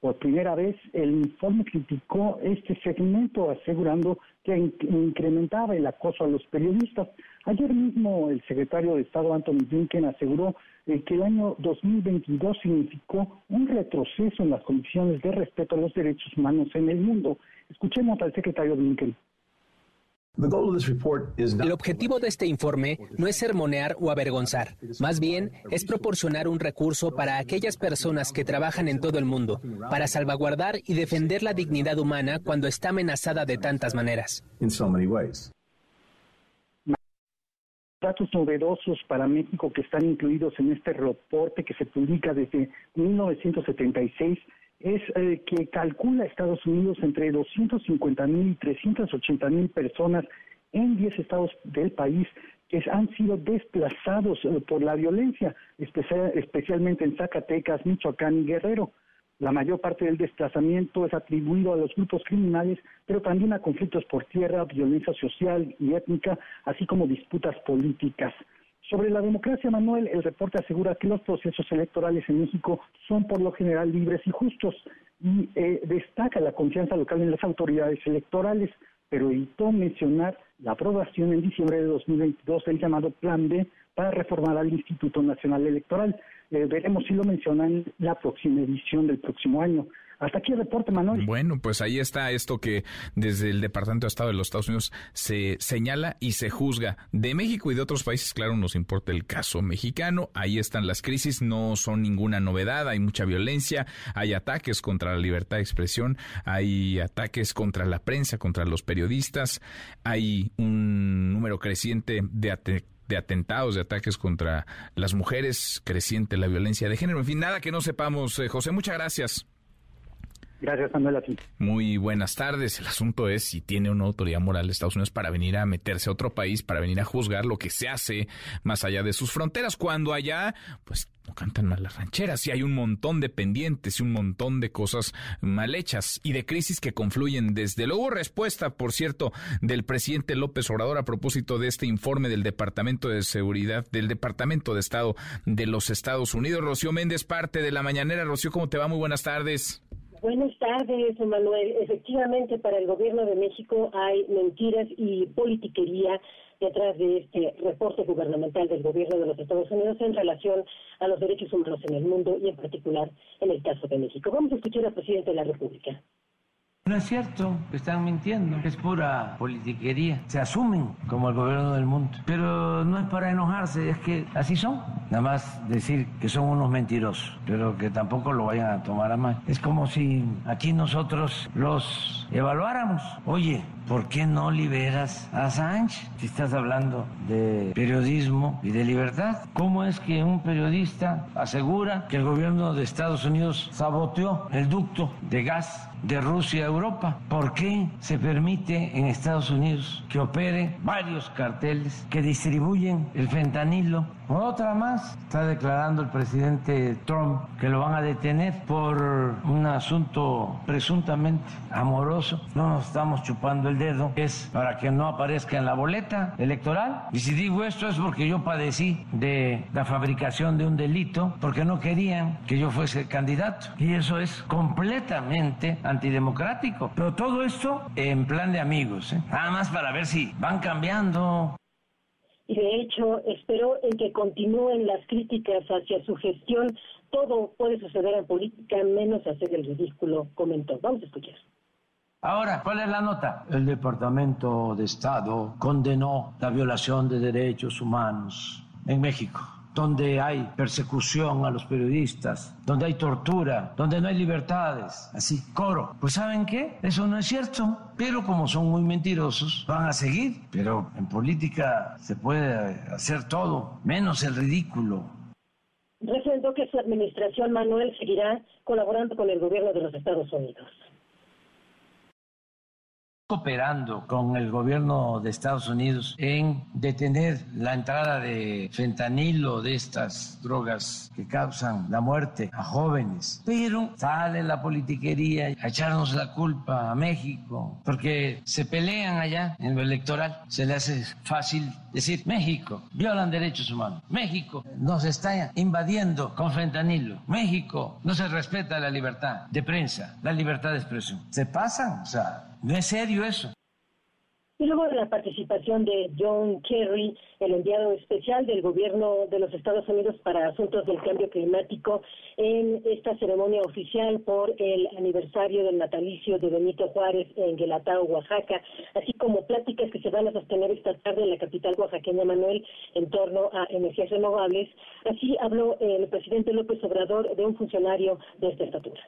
Por primera vez, el informe criticó este segmento, asegurando que incrementaba el acoso a los periodistas. Ayer mismo, el secretario de Estado, Anthony Blinken, aseguró eh, que el año 2022 significó un retroceso en las condiciones de respeto a los derechos humanos en el mundo. Escuchemos al secretario Blinken. El objetivo de este informe no es sermonear o avergonzar, más bien es proporcionar un recurso para aquellas personas que trabajan en todo el mundo, para salvaguardar y defender la dignidad humana cuando está amenazada de tantas maneras. datos novedosos para México que están incluidos en este reporte que se publica desde 1976 es eh, que calcula Estados Unidos entre 250 mil y 380 mil personas en 10 estados del país que han sido desplazados eh, por la violencia, especialmente en Zacatecas, Michoacán y Guerrero. La mayor parte del desplazamiento es atribuido a los grupos criminales, pero también a conflictos por tierra, violencia social y étnica, así como disputas políticas. Sobre la democracia, Manuel, el reporte asegura que los procesos electorales en México son por lo general libres y justos y eh, destaca la confianza local en las autoridades electorales, pero evitó mencionar la aprobación en diciembre de 2022 del llamado Plan B para reformar al Instituto Nacional Electoral. Eh, veremos si lo mencionan en la próxima edición del próximo año. Hasta aquí el reporte, Manuel. Bueno, pues ahí está esto que desde el Departamento de Estado de los Estados Unidos se señala y se juzga. De México y de otros países, claro, nos importa el caso mexicano. Ahí están las crisis, no son ninguna novedad, hay mucha violencia, hay ataques contra la libertad de expresión, hay ataques contra la prensa, contra los periodistas, hay un número creciente de de atentados, de ataques contra las mujeres, creciente la violencia de género. En fin, nada que no sepamos. Eh, José, muchas gracias. Gracias, Manuel. Muy buenas tardes. El asunto es si tiene una autoridad moral Estados Unidos para venir a meterse a otro país, para venir a juzgar lo que se hace más allá de sus fronteras, cuando allá, pues, no cantan mal las rancheras y hay un montón de pendientes y un montón de cosas mal hechas y de crisis que confluyen. Desde luego, respuesta, por cierto, del presidente López Obrador a propósito de este informe del Departamento de Seguridad, del Departamento de Estado de los Estados Unidos. Rocío Méndez, parte de la mañanera. Rocío, ¿cómo te va? Muy buenas tardes. Buenas tardes, Manuel. Efectivamente, para el gobierno de México hay mentiras y politiquería detrás de este reporte gubernamental del gobierno de los Estados Unidos en relación a los derechos humanos en el mundo y en particular en el caso de México. Vamos a escuchar al presidente de la República. No es cierto, están mintiendo, es pura politiquería. Se asumen como el gobierno del mundo. Pero no es para enojarse, es que así son. Nada más decir que son unos mentirosos, pero que tampoco lo vayan a tomar a mal. Es como si aquí nosotros los evaluáramos. Oye, ¿por qué no liberas a Sánchez? Si estás hablando de periodismo y de libertad, ¿cómo es que un periodista asegura que el gobierno de Estados Unidos saboteó el ducto de gas de Rusia a Europa. ¿Por qué se permite en Estados Unidos que opere varios carteles que distribuyen el fentanilo otra más, está declarando el presidente Trump que lo van a detener por un asunto presuntamente amoroso. No nos estamos chupando el dedo, es para que no aparezca en la boleta electoral. Y si digo esto es porque yo padecí de la fabricación de un delito, porque no querían que yo fuese candidato. Y eso es completamente antidemocrático. Pero todo esto en plan de amigos, ¿eh? nada más para ver si van cambiando y de hecho espero en que continúen las críticas hacia su gestión. Todo puede suceder en política menos hacer el ridículo, comentó. Vamos a escuchar. Ahora, ¿cuál es la nota? El Departamento de Estado condenó la violación de derechos humanos en México donde hay persecución a los periodistas, donde hay tortura, donde no hay libertades, así, coro. Pues ¿saben qué? Eso no es cierto, pero como son muy mentirosos, van a seguir. Pero en política se puede hacer todo, menos el ridículo. Refrendó que su administración, Manuel, seguirá colaborando con el gobierno de los Estados Unidos cooperando con el gobierno de Estados Unidos en detener la entrada de fentanilo, de estas drogas que causan la muerte a jóvenes. Pero sale la politiquería a echarnos la culpa a México, porque se pelean allá en lo electoral. Se le hace fácil decir, México violan derechos humanos, México nos está invadiendo con fentanilo, México no se respeta la libertad de prensa, la libertad de expresión. Se pasan, o sea, no es serio eso. Y luego de la participación de John Kerry, el enviado especial del gobierno de los Estados Unidos para asuntos del cambio climático, en esta ceremonia oficial por el aniversario del natalicio de Benito Juárez en Guelatao, Oaxaca, así como pláticas que se van a sostener esta tarde en la capital oaxaqueña, Manuel, en torno a energías renovables. Así habló el presidente López Obrador de un funcionario de esta estatura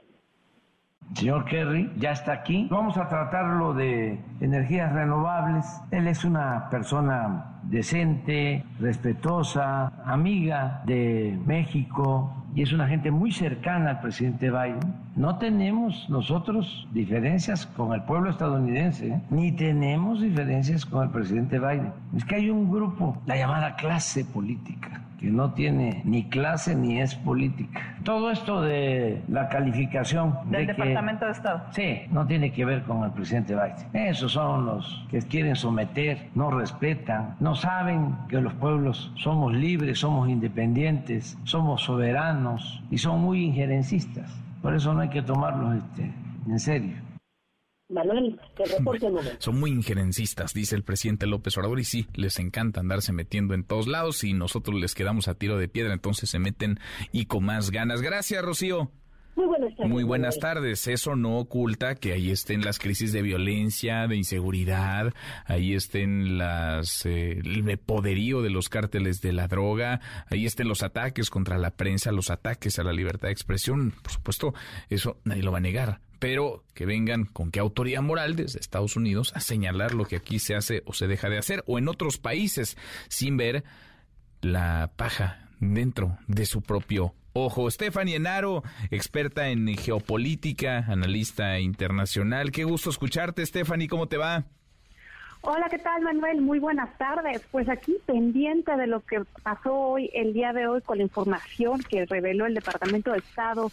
señor Kerry ya está aquí. Vamos a tratarlo de energías renovables. Él es una persona decente, respetuosa, amiga de México y es una gente muy cercana al presidente Biden. No tenemos nosotros diferencias con el pueblo estadounidense, ¿eh? ni tenemos diferencias con el presidente Biden. Es que hay un grupo, la llamada clase política, que no tiene ni clase ni es política. Todo esto de la calificación del Departamento de Estado. Sí, no tiene que ver con el presidente Biden. Esos son los que quieren someter, no respetan, no saben que los pueblos somos libres, somos independientes, somos soberanos y son muy injerencistas. Por eso no hay que tomarlos este, en serio. Manuel, Son muy injerencistas, dice el presidente López Obrador, y sí, les encanta andarse metiendo en todos lados y nosotros les quedamos a tiro de piedra, entonces se meten y con más ganas. Gracias, Rocío. Muy buenas tardes. Muy buenas tardes. Eso no oculta que ahí estén las crisis de violencia, de inseguridad, ahí estén las eh, el poderío de los cárteles de la droga, ahí estén los ataques contra la prensa, los ataques a la libertad de expresión. Por supuesto, eso nadie lo va a negar pero que vengan con qué autoridad moral desde Estados Unidos a señalar lo que aquí se hace o se deja de hacer, o en otros países, sin ver la paja dentro de su propio ojo. Stephanie Enaro, experta en geopolítica, analista internacional. Qué gusto escucharte, Stephanie, ¿cómo te va? Hola, ¿qué tal, Manuel? Muy buenas tardes. Pues aquí pendiente de lo que pasó hoy, el día de hoy, con la información que reveló el Departamento de Estado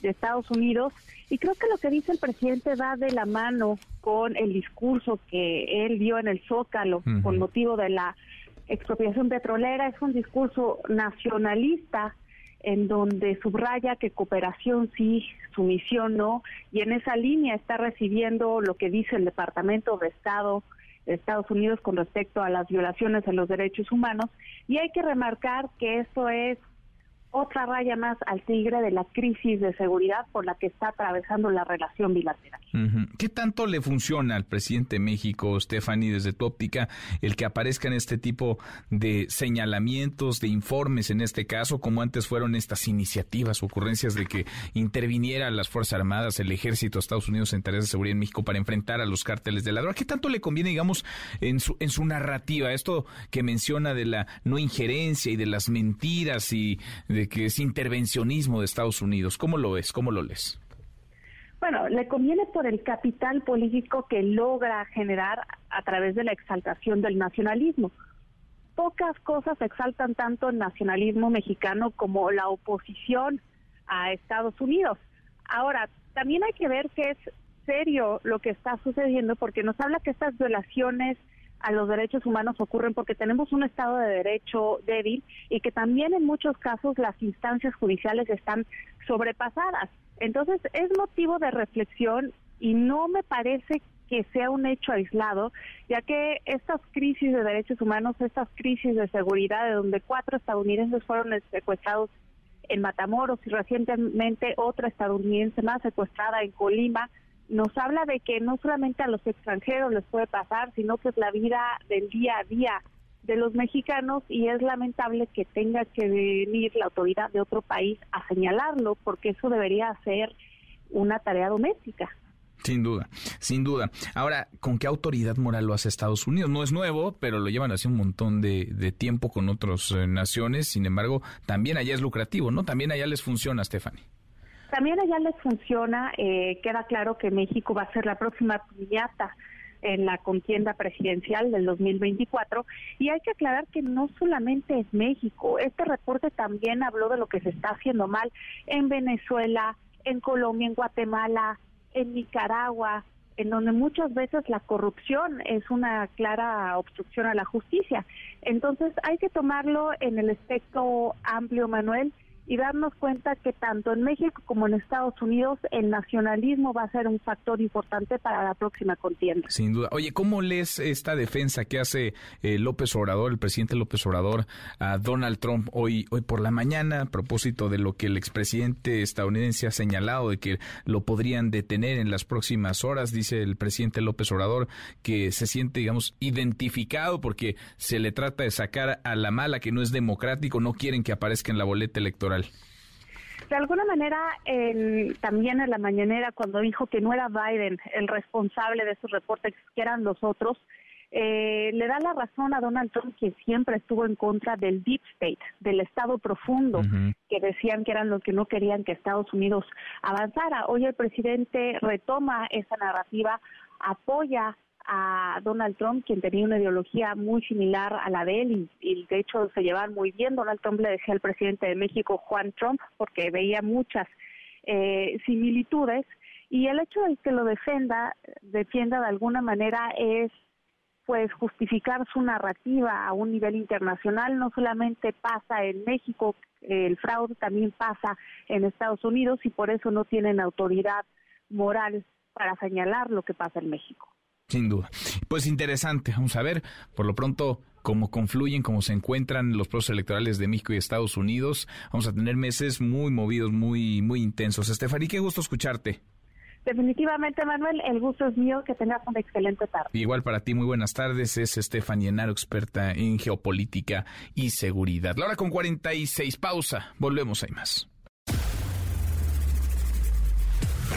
de Estados Unidos. Y creo que lo que dice el presidente va de la mano con el discurso que él dio en el Zócalo con motivo de la expropiación petrolera. Es un discurso nacionalista en donde subraya que cooperación sí, sumisión no, y en esa línea está recibiendo lo que dice el Departamento de Estado Estados Unidos con respecto a las violaciones de los derechos humanos y hay que remarcar que esto es otra raya más al tigre de la crisis de seguridad por la que está atravesando la relación bilateral. ¿Qué tanto le funciona al presidente de México, Stephanie, desde tu óptica, el que aparezcan este tipo de señalamientos, de informes en este caso, como antes fueron estas iniciativas, ocurrencias de que interviniera las Fuerzas Armadas, el Ejército, Estados Unidos en tareas de seguridad en México para enfrentar a los cárteles de la droga? ¿Qué tanto le conviene, digamos, en su, en su narrativa, esto que menciona de la no injerencia y de las mentiras y de que es intervencionismo de Estados Unidos? ¿Cómo lo es? ¿Cómo lo lees? Bueno, le conviene por el capital político que logra generar a través de la exaltación del nacionalismo. Pocas cosas exaltan tanto el nacionalismo mexicano como la oposición a Estados Unidos. Ahora, también hay que ver que es serio lo que está sucediendo porque nos habla que estas violaciones a los derechos humanos ocurren porque tenemos un Estado de Derecho débil y que también en muchos casos las instancias judiciales están sobrepasadas. Entonces, es motivo de reflexión y no me parece que sea un hecho aislado, ya que estas crisis de derechos humanos, estas crisis de seguridad, de donde cuatro estadounidenses fueron secuestrados en Matamoros y recientemente otra estadounidense más secuestrada en Colima, nos habla de que no solamente a los extranjeros les puede pasar, sino que es la vida del día a día de los mexicanos y es lamentable que tenga que venir la autoridad de otro país a señalarlo porque eso debería ser una tarea doméstica. Sin duda, sin duda. Ahora, ¿con qué autoridad moral lo hace Estados Unidos? No es nuevo, pero lo llevan hace un montón de, tiempo con otras eh, naciones. Sin embargo, también allá es lucrativo, ¿no? También allá les funciona, Stephanie. También allá les funciona. Eh, queda claro que México va a ser la próxima piñata en la contienda presidencial del 2024 y hay que aclarar que no solamente es México, este reporte también habló de lo que se está haciendo mal en Venezuela, en Colombia, en Guatemala, en Nicaragua, en donde muchas veces la corrupción es una clara obstrucción a la justicia. Entonces hay que tomarlo en el espectro amplio, Manuel, y darnos cuenta que tanto en México como en Estados Unidos el nacionalismo va a ser un factor importante para la próxima contienda. Sin duda. Oye, ¿cómo lees esta defensa que hace eh, López Obrador, el presidente López Obrador, a Donald Trump hoy, hoy por la mañana a propósito de lo que el expresidente estadounidense ha señalado de que lo podrían detener en las próximas horas? Dice el presidente López Obrador que se siente, digamos, identificado porque se le trata de sacar a la mala que no es democrático, no quieren que aparezca en la boleta electoral. De alguna manera, también en la mañanera, cuando dijo que no era Biden el responsable de esos reportes, que eran los otros, eh, le da la razón a Donald Trump, que siempre estuvo en contra del Deep State, del Estado profundo, que decían que eran los que no querían que Estados Unidos avanzara. Hoy el presidente retoma esa narrativa, apoya a Donald Trump, quien tenía una ideología muy similar a la de él y, de hecho se llevaban muy bien. Donald Trump le decía al presidente de México, Juan Trump, porque veía muchas eh, similitudes. Y el hecho de que lo defenda, defienda de alguna manera es pues justificar su narrativa a un nivel internacional. No solamente pasa en México, el fraude también pasa en Estados Unidos y por eso no tienen autoridad moral para señalar lo que pasa en México. Sin duda. Pues interesante. Vamos a ver, por lo pronto, cómo confluyen, cómo se encuentran los procesos electorales de México y Estados Unidos. Vamos a tener meses muy movidos, muy, muy intensos. Estefaní, qué gusto escucharte. Definitivamente, Manuel, el gusto es mío. Que tengas una excelente tarde. Igual para ti, muy buenas tardes. Es Estefanía Enaro, experta en geopolítica y seguridad. La hora con 46, pausa. Volvemos, hay más.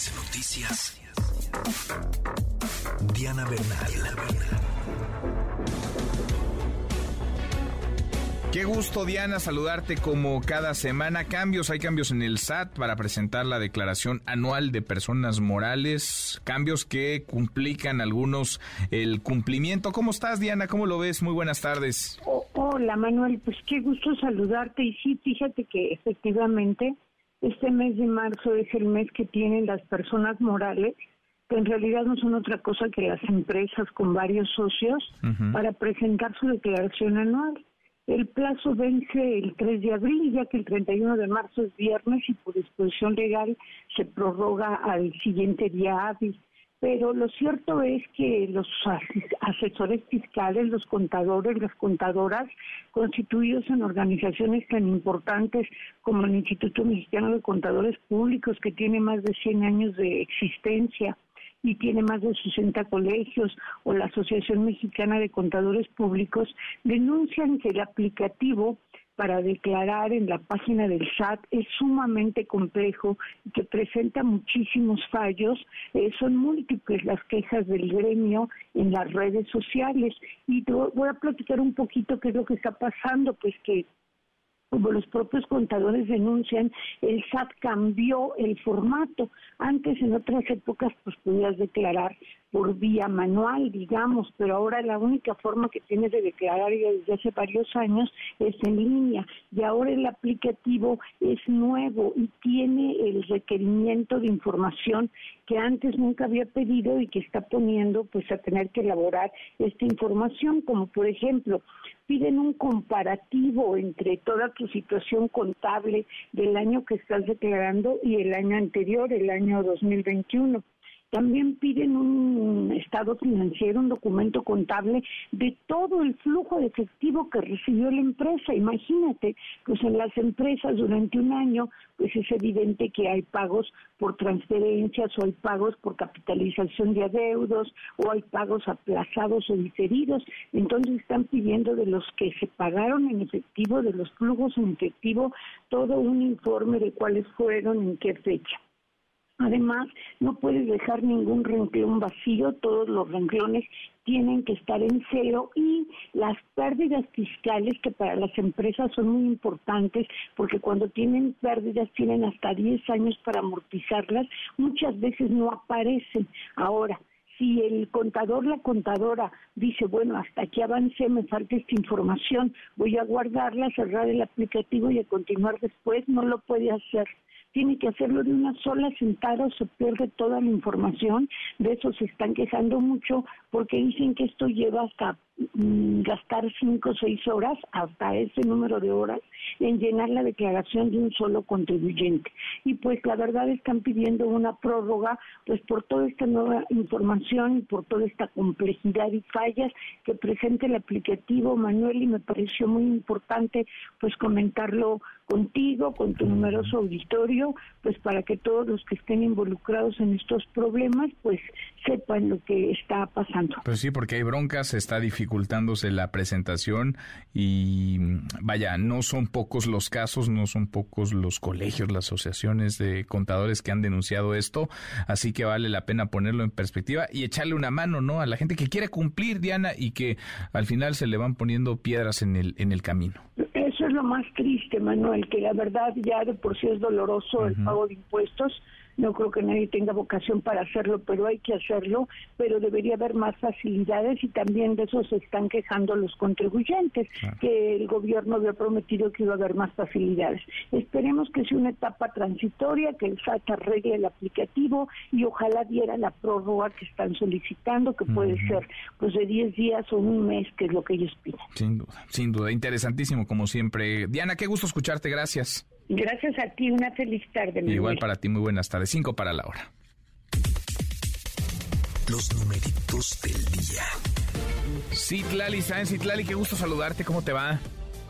MBS Noticias. Diana Bernal. Qué gusto, Diana, saludarte como cada semana. Cambios, hay cambios en el SAT para presentar la declaración anual de personas morales, cambios que complican algunos el cumplimiento. ¿Cómo estás, Diana? ¿Cómo lo ves? Muy buenas tardes. hola, Manuel, pues qué gusto saludarte. Y sí, fíjate que efectivamente este mes de marzo es el mes que tienen las personas morales que en realidad no son otra cosa que las empresas con varios socios para presentar su declaración anual. El plazo vence el 3 de abril, ya que el 31 de marzo es viernes y por disposición legal se prorroga al siguiente día hábil. Pero lo cierto es que los asesores fiscales, los contadores, las contadoras, constituidos en organizaciones tan importantes como el Instituto Mexicano de Contadores Públicos, que tiene más de 100 años de existencia, y tiene más de 60 colegios, o la Asociación Mexicana de Contadores Públicos, denuncian que el aplicativo para declarar en la página del SAT es sumamente complejo y que presenta muchísimos fallos. Eh, son múltiples las quejas del gremio en las redes sociales y voy a platicar un poquito qué es lo que está pasando, pues que como los propios contadores denuncian, el SAT cambió el formato. Antes, en otras épocas, pues podías declarar por vía manual, digamos, pero ahora la única forma que tienes de declarar desde hace varios años es en línea y ahora el aplicativo es nuevo y tiene el requerimiento de información que antes nunca había pedido y que está poniendo pues a tener que elaborar esta información, como por ejemplo, piden un comparativo entre toda tu situación contable del año que estás declarando y el año anterior, el año 2021 también piden un estado financiero, un documento contable de todo el flujo de efectivo que recibió la empresa. Imagínate, pues en las empresas durante un año, pues es evidente que hay pagos por transferencias o hay pagos por capitalización de adeudos o hay pagos aplazados o diferidos. Entonces están pidiendo de los que se pagaron en efectivo, de los flujos en efectivo, todo un informe de cuáles fueron, en qué fecha. Además, no puedes dejar ningún renglón vacío, todos los renglones tienen que estar en cero y las pérdidas fiscales que para las empresas son muy importantes porque cuando tienen pérdidas tienen hasta 10 años para amortizarlas, muchas veces no aparecen. Ahora, si el contador, la contadora dice, bueno, hasta aquí avancé, me falta esta información, voy a guardarla, cerrar el aplicativo y a continuar después, no lo puede hacer tiene que hacerlo de una sola sentada se pierde toda la información. De eso se están quejando mucho porque dicen que esto lleva hasta mm, gastar cinco o seis horas, hasta ese número de horas, en llenar la declaración de un solo contribuyente. Y pues la verdad están pidiendo una prórroga, pues por toda esta nueva información y por toda esta complejidad y fallas que presenta el aplicativo, Manuel, y me pareció muy importante pues comentarlo contigo, con tu numeroso auditorio, pues para que todos los que estén involucrados en estos problemas, pues sepan lo que está pasando. Pues sí, porque hay broncas, está dificultándose la presentación y vaya, no son pocos los casos, no son pocos los colegios, las asociaciones de contadores que han denunciado esto, así que vale la pena ponerlo en perspectiva y echarle una mano, ¿no? A la gente que quiere cumplir, Diana, y que al final se le van poniendo piedras en el, en el camino. Eso es lo más triste, Manuel, que la verdad ya de por sí es doloroso el pago de impuestos no creo que nadie tenga vocación para hacerlo, pero hay que hacerlo, pero debería haber más facilidades y también de eso se están quejando los contribuyentes, que el gobierno había prometido que iba a haber más facilidades. Esperemos que sea una etapa transitoria, que el SAT arregle el aplicativo y ojalá diera la prórroga que están solicitando, que puede ser pues de 10 días o un mes, que es lo que ellos piden. Sin duda, sin duda, interesantísimo como siempre. Diana, qué gusto escucharte, gracias. Gracias a ti, una feliz tarde. Igual para ti, muy buenas tardes. Cinco para la hora. Los numeritos del día. Citlali, ¿sabes? Citlali, qué gusto saludarte, ¿cómo te va?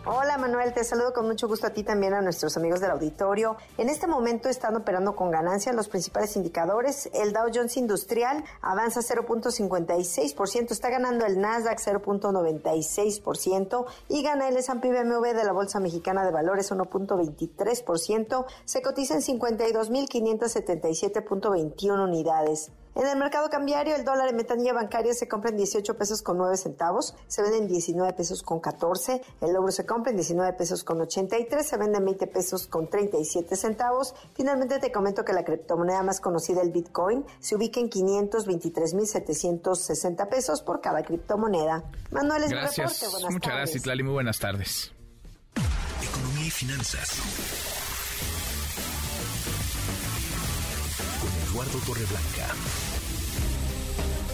Hola Manuel, te saludo con mucho gusto a ti también a nuestros amigos del auditorio. En este momento están operando con ganancia los principales indicadores. El Dow Jones Industrial avanza 0.56%, está ganando el Nasdaq 0.96% y gana el S&P BMW de la Bolsa Mexicana de Valores 1.23%. Se cotiza en 52.577.21 unidades. En el mercado cambiario, el dólar en metanilla bancaria se compra en 18 pesos con 9 centavos, se vende en 19 pesos con 14, el euro se compra en 19 pesos con 83, se vende en 20 pesos con 37 centavos. Finalmente te comento que la criptomoneda más conocida, el Bitcoin, se ubica en 523.760 pesos por cada criptomoneda. Manuel, es gracias. reporte. Buenas Muchas gracias, Lali. Muy buenas tardes. Economía y finanzas. Eduardo Torreblanca.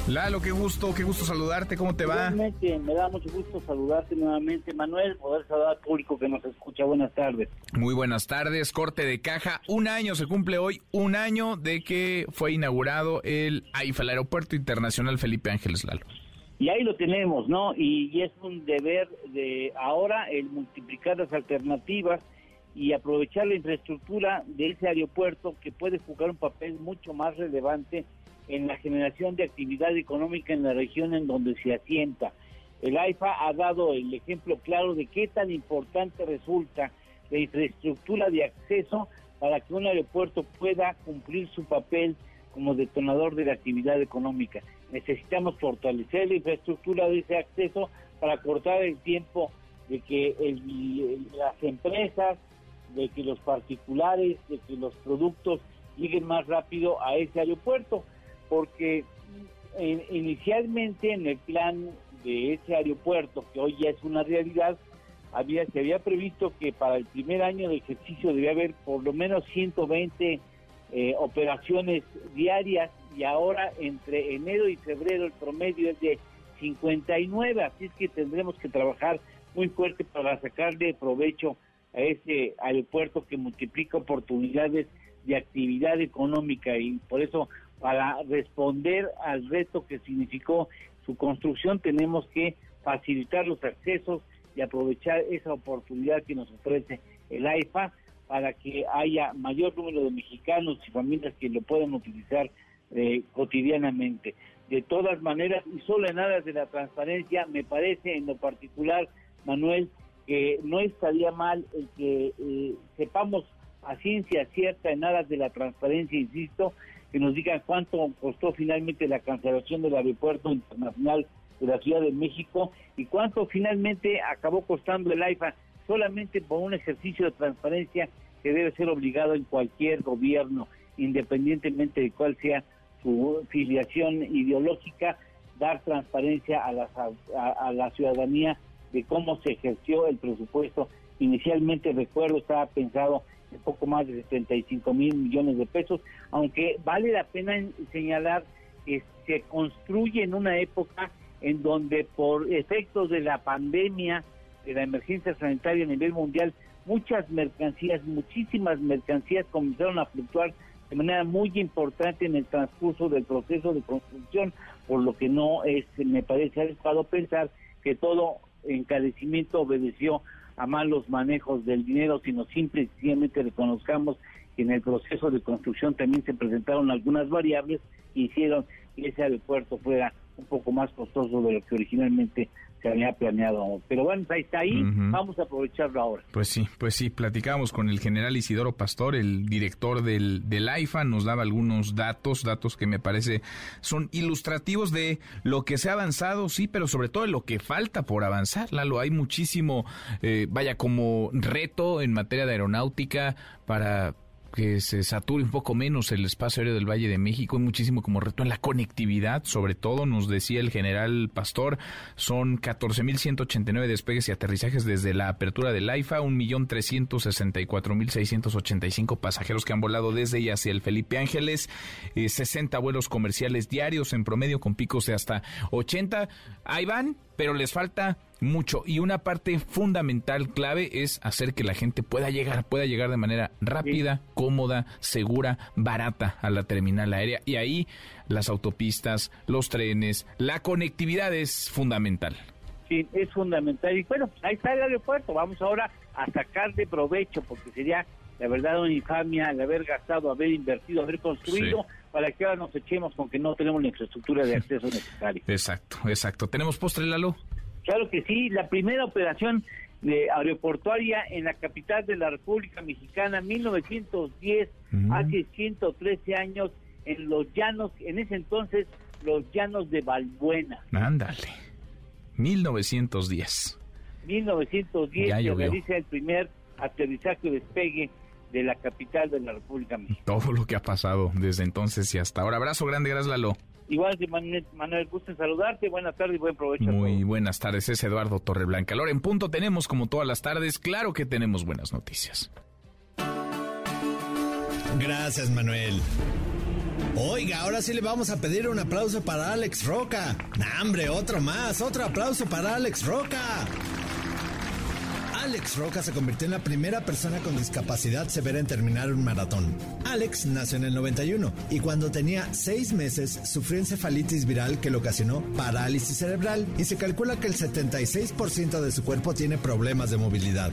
Lalo, qué gusto, qué gusto saludarte, ¿cómo te va? Realmente me da mucho gusto saludarte nuevamente, Manuel, poder saludar al público que nos escucha. Buenas tardes. Muy buenas tardes, corte de caja. Un año se cumple hoy, un año de que fue inaugurado el AIFA, el Aeropuerto Internacional Felipe Ángeles Lalo. Y ahí lo tenemos, ¿no? Y, y es un deber de ahora el multiplicar las alternativas y aprovechar la infraestructura de ese aeropuerto que puede jugar un papel mucho más relevante en la generación de actividad económica en la región en donde se asienta. El AIFA ha dado el ejemplo claro de qué tan importante resulta la infraestructura de acceso para que un aeropuerto pueda cumplir su papel como detonador de la actividad económica. Necesitamos fortalecer la infraestructura de ese acceso para cortar el tiempo de que las empresas, de que los particulares, de que los productos lleguen más rápido a ese aeropuerto porque inicialmente en el plan de ese aeropuerto, que hoy ya es una realidad, había, se había previsto que para el primer año de ejercicio debía haber por lo menos 120 eh, operaciones diarias y ahora entre enero y febrero el promedio es de 59, así es que tendremos que trabajar muy fuerte para sacarle provecho a ese aeropuerto que multiplica oportunidades de actividad económica y por eso para responder al reto que significó su construcción, tenemos que facilitar los accesos y aprovechar esa oportunidad que nos ofrece el AIFA para que haya mayor número de mexicanos y familias que lo puedan utilizar eh, cotidianamente. De todas maneras, y solo en aras de la transparencia, me parece en lo particular, Manuel, que no estaría mal que eh, sepamos a ciencia cierta en aras de la transparencia, insisto, que nos digan cuánto costó finalmente la cancelación del aeropuerto internacional de la Ciudad de México y cuánto finalmente acabó costando el AIFA solamente por un ejercicio de transparencia que debe ser obligado en cualquier gobierno, independientemente de cuál sea su filiación ideológica, dar transparencia a la, a la ciudadanía de cómo se ejerció el presupuesto. Inicialmente, recuerdo, estaba pensado poco más de 75 mil millones de pesos, aunque vale la pena señalar que se construye en una época en donde por efectos de la pandemia, de la emergencia sanitaria a nivel mundial, muchas mercancías, muchísimas mercancías comenzaron a fluctuar de manera muy importante en el transcurso del proceso de construcción, por lo que no es, me parece adecuado pensar que todo encarecimiento obedeció a malos manejos del dinero, sino simple y sencillamente reconozcamos que en el proceso de construcción también se presentaron algunas variables que hicieron que ese aeropuerto fuera un poco más costoso de lo que originalmente había planeado. Pero bueno, ahí está ahí, vamos a aprovecharlo ahora. Pues sí, pues sí, platicamos con el general Isidoro Pastor, el director del, del AIFA, nos daba algunos datos, datos que me parece son ilustrativos de lo que se ha avanzado, sí, pero sobre todo de lo que falta por avanzar, Lalo, hay muchísimo, eh, vaya, como reto en materia de aeronáutica para que se sature un poco menos el espacio aéreo del Valle de México, hay muchísimo como reto en la conectividad, sobre todo, nos decía el general Pastor, son 14.189 despegues y aterrizajes desde la apertura del AIFA, 1.364.685 pasajeros que han volado desde y hacia el Felipe Ángeles, 60 eh, vuelos comerciales diarios en promedio con picos de hasta 80. Ahí van, pero les falta mucho y una parte fundamental clave es hacer que la gente pueda llegar, pueda llegar de manera rápida, cómoda, segura, barata a la terminal aérea y ahí las autopistas, los trenes, la conectividad es fundamental. Sí, es fundamental. Y bueno, ahí está el aeropuerto. Vamos ahora a sacar de provecho, porque sería la verdad una infamia el haber gastado, haber invertido, haber construido, para que ahora nos echemos con que no tenemos la infraestructura de acceso necesaria. Exacto, exacto. ¿Tenemos postre, Lalo? Claro que sí, la primera operación de aeroportuaria en la capital de la República Mexicana, 1910, hace 113 años, en los llanos, en ese entonces, los llanos de Balbuena. Ándale, 1910. 1910 se realiza el primer aterrizaje o despegue de la capital de la República Mexicana. Todo lo que ha pasado desde entonces y hasta ahora. Abrazo grande, gracias Lalo. Igual, Manuel, Manuel, gusto en saludarte. Buenas tardes y buen provecho. Muy buenas tardes, es Eduardo Torreblanca. Ahora en punto tenemos, como todas las tardes, claro que tenemos buenas noticias. Gracias, Manuel. Oiga, ahora sí le vamos a pedir un aplauso para Alex Roca. ¡Nah, hombre, otro más, otro aplauso para Alex Roca. Alex Roca se convirtió en la primera persona con discapacidad severa en terminar un maratón. Alex nació en el 91 y cuando tenía seis meses sufrió encefalitis viral que le ocasionó parálisis cerebral y se calcula que el 76% de su cuerpo tiene problemas de movilidad.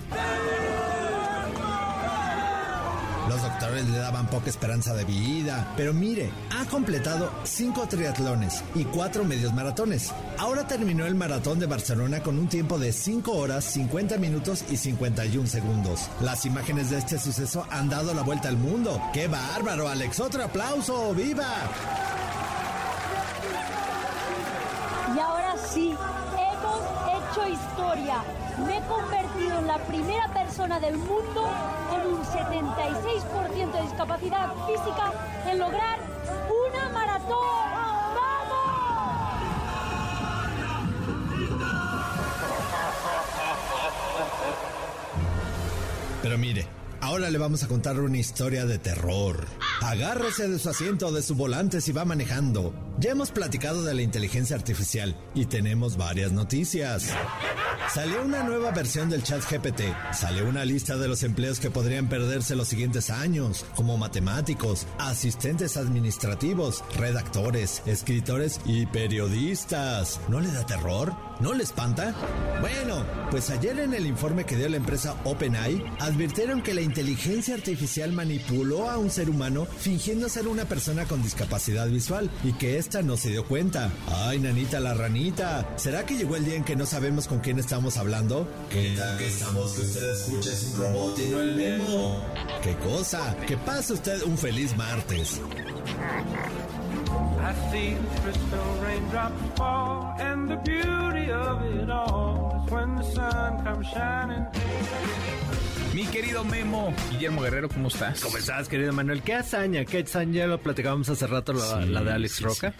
Los doctores le daban poca esperanza de vida, pero mire, ha completado cinco triatlones y cuatro medios maratones. Ahora terminó el maratón de Barcelona con un tiempo de 5 horas, 50 minutos y 51 segundos. Las imágenes de este suceso han dado la vuelta al mundo. ¡Qué bárbaro, Alex! ¡Otro aplauso! ¡Viva! Y ahora sí, hemos hecho historia. Me he convertido en la primera persona del mundo con un 76% de discapacidad física en lograr una maratón. ¡Vamos! Pero mire, ahora le vamos a contar una historia de terror. Agárrese de su asiento o de su volante si va manejando. Ya hemos platicado de la inteligencia artificial y tenemos varias noticias. Salió una nueva versión del chat GPT. Salió una lista de los empleos que podrían perderse los siguientes años, como matemáticos, asistentes administrativos, redactores, escritores y periodistas. ¿No le da terror? ¿No le espanta? Bueno, pues ayer en el informe que dio la empresa OpenAI, advirtieron que la inteligencia artificial manipuló a un ser humano fingiendo ser una persona con discapacidad visual y que ésta no se dio cuenta. Ay, nanita la ranita, ¿será que llegó el día en que no sabemos con quién estamos hablando? ¿Qué que? ¿Qué cosa? Que pase usted un feliz martes. Mi querido Memo, Guillermo Guerrero, ¿cómo estás? ¿Cómo estás, querido Manuel? ¿Qué hazaña? ¿Qué hazaña? Ya lo platicábamos hace rato, la, la de Alex Roca.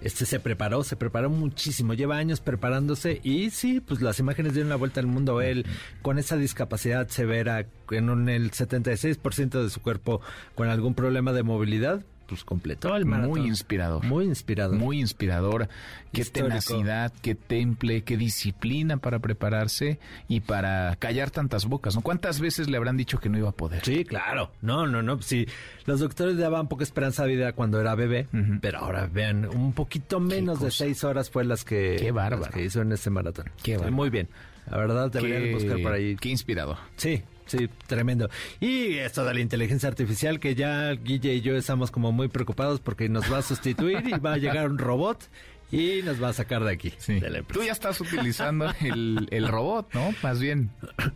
Este se preparó, se preparó muchísimo, lleva años preparándose y sí, pues las imágenes dieron la vuelta al mundo. Él con esa discapacidad severa, en un, el 76% de su cuerpo con algún problema de movilidad, pues completó el maratón. Muy inspirador. Muy inspirador. Muy inspirador. Qué tenacidad, qué temple, qué disciplina para prepararse y para callar tantas bocas, ¿no? ¿Cuántas veces le habrán dicho que no iba a poder? Sí, claro. No, no, no. Sí, los doctores le daban poca esperanza de vida cuando era bebé, pero ahora vean, un poquito menos de seis horas fue las que, qué bárbaro. que hizo en ese maratón. Qué bárbaro. muy bien. La verdad, deberían buscar por ahí. Qué inspirador. Sí, Sí, tremendo. Y esto de la inteligencia artificial, que ya Guille y yo estamos como muy preocupados porque nos va a sustituir y va a llegar un robot y nos va a sacar de aquí. Sí. Tú ya estás utilizando el, robot, ¿no? Más bien.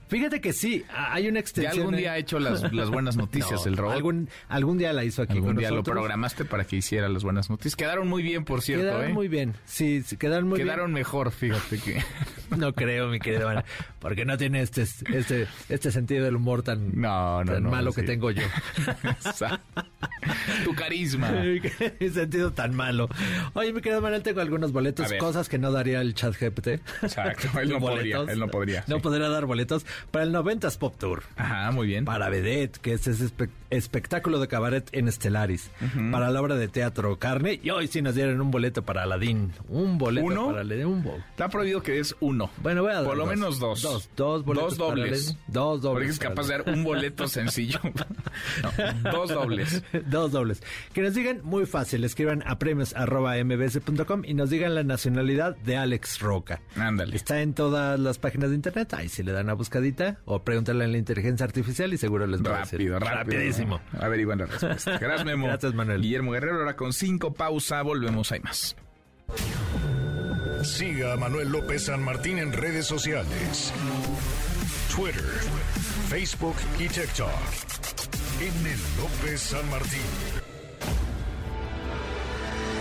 Fíjate que sí, hay una extensión. Ya algún día ha hecho las, buenas noticias el robot. Algún, algún día la hizo aquí algún día lo programaste para que hiciera las buenas noticias. Quedaron muy bien, por cierto. Quedaron ¿eh? muy bien, sí, quedaron muy quedaron mejor, fíjate que. no creo, mi querido porque no tiene este, este, este sentido del humor tan, malo que tengo yo. tu carisma. El sentido tan malo. Oye, mi querido Manuel, tengo algunos boletos, cosas que no daría el chat GPT. Exacto, él no podría, él no podría. No podría dar boletos para el 90s Pop Tour. Ajá, muy bien. Para Vedette, que es ese espectáculo de cabaret en Stellaris. Para la obra de teatro Carne. Y hoy sí nos dieron un boleto para Aladdin. Un boleto ¿Uno? para Aladdin. Un bo Está prohibido que es uno. Bueno, voy a dar Por lo dos. menos dos. Dos, dos boletos. Dos dobles. Dos dobles. Porque es capaz de dar un boleto sencillo. No, dos dobles. dos dobles. Que nos digan muy fácil. Escriban a premios arroba mbs.com y nos digan la nacionalidad de Alex Roca. Ándale. Está en todas las páginas de internet. Ahí si le dan una buscadita o pregúntale a la inteligencia artificial y seguro les va a decir. Rápido, Rapidísimo. Averiguan la respuesta. Gracias, Memo. Gracias, Manuel. Guillermo Guerrero, ahora con cinco pausa. Volvemos, hay más. Siga a Manuel López San Martín en redes sociales. Twitter, Facebook y TikTok. En el López San Martín.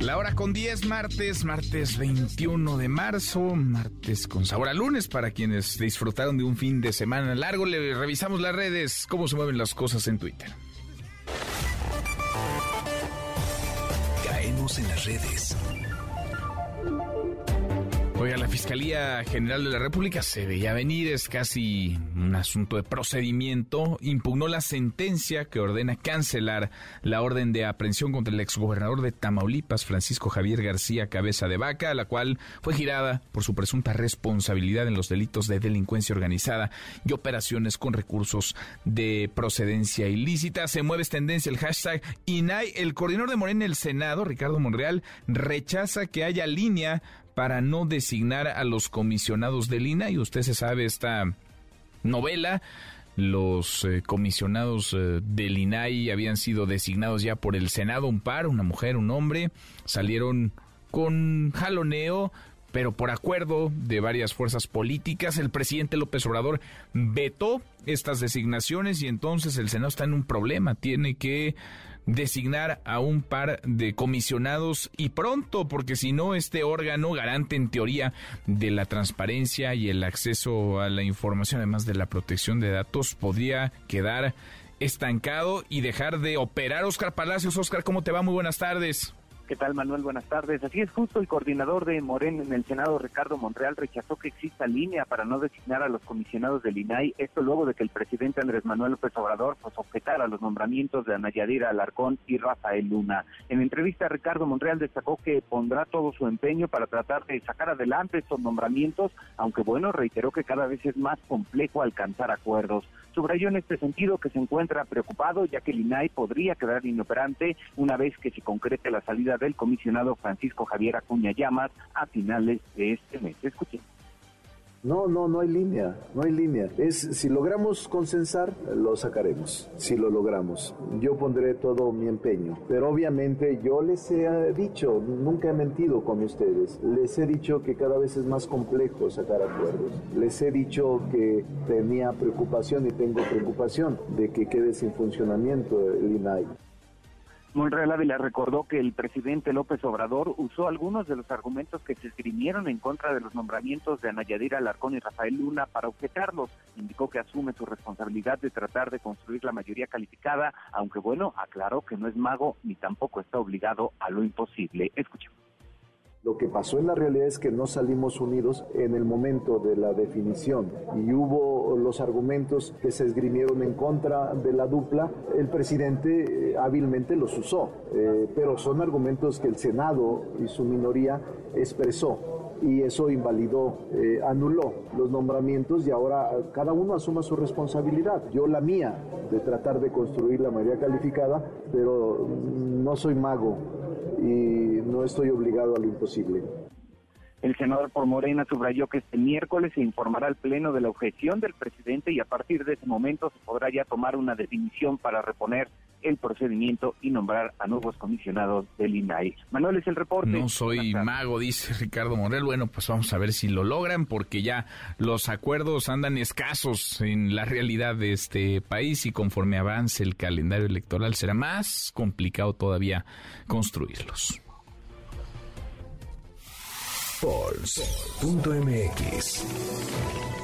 La hora con 10, martes, martes 21 de marzo, martes con sabor a lunes para quienes disfrutaron de un fin de semana largo. Le revisamos las redes, cómo se mueven las cosas en Twitter. Caemos en las redes. Oiga, la Fiscalía General de la República se veía venir, es casi un asunto de procedimiento. Impugnó la sentencia que ordena cancelar la orden de aprehensión contra el exgobernador de Tamaulipas, Francisco Javier García Cabeza de Vaca, la cual fue girada por su presunta responsabilidad en los delitos de delincuencia organizada y operaciones con recursos de procedencia ilícita. Se mueve tendencia el hashtag INAI. El coordinador de Morena en el Senado, Ricardo Monreal, rechaza que haya línea para no designar a los comisionados del INA y usted se sabe esta novela. Los eh, comisionados eh, del INAI habían sido designados ya por el Senado, un par, una mujer, un hombre, salieron con jaloneo, pero por acuerdo de varias fuerzas políticas, el presidente López Obrador vetó estas designaciones y entonces el Senado está en un problema, tiene que designar a un par de comisionados y pronto, porque si no, este órgano garante en teoría de la transparencia y el acceso a la información, además de la protección de datos, podría quedar estancado y dejar de operar. Oscar Palacios, Oscar, ¿cómo te va? Muy buenas tardes. ¿Qué tal, Manuel? Buenas tardes. Así es, justo el coordinador de Morena en el Senado, Ricardo Monreal, rechazó que exista línea para no designar a los comisionados del INAI. Esto luego de que el presidente Andrés Manuel López Obrador pues, objetara los nombramientos de Ana Yadira Alarcón y Rafael Luna. En entrevista, Ricardo Monreal destacó que pondrá todo su empeño para tratar de sacar adelante estos nombramientos, aunque bueno, reiteró que cada vez es más complejo alcanzar acuerdos. Subrayó en este sentido que se encuentra preocupado ya que el INAI podría quedar inoperante una vez que se concrete la salida del comisionado Francisco Javier Acuña Llamas a finales de este mes. Escuchen. No, no, no hay línea, no hay línea. Es si logramos consensar, lo sacaremos. Si lo logramos, yo pondré todo mi empeño. Pero obviamente yo les he dicho, nunca he mentido con ustedes. Les he dicho que cada vez es más complejo sacar acuerdos. Les he dicho que tenía preocupación y tengo preocupación de que quede sin funcionamiento el INAI. Monreal Ávila recordó que el presidente López Obrador usó algunos de los argumentos que se esgrimieron en contra de los nombramientos de Ana Yadira Alarcón y Rafael Luna para objetarlos. Indicó que asume su responsabilidad de tratar de construir la mayoría calificada, aunque bueno, aclaró que no es mago ni tampoco está obligado a lo imposible. Escuchemos. Lo que pasó en la realidad es que no salimos unidos en el momento de la definición y hubo los argumentos que se esgrimieron en contra de la dupla. El presidente eh, hábilmente los usó, eh, pero son argumentos que el Senado y su minoría expresó y eso invalidó, eh, anuló los nombramientos y ahora cada uno asuma su responsabilidad. Yo la mía de tratar de construir la mayoría calificada, pero no soy mago y no estoy obligado a lo imposible. El senador por Morena subrayó que este miércoles se informará al Pleno de la objeción del presidente y a partir de ese momento se podrá ya tomar una definición para reponer el procedimiento y nombrar a nuevos comisionados del INAI. Manuel es el reporte. No soy mago, dice Ricardo Morel. Bueno, pues vamos a ver si lo logran porque ya los acuerdos andan escasos en la realidad de este país y conforme avance el calendario electoral será más complicado todavía construirlos. Pulse.mx.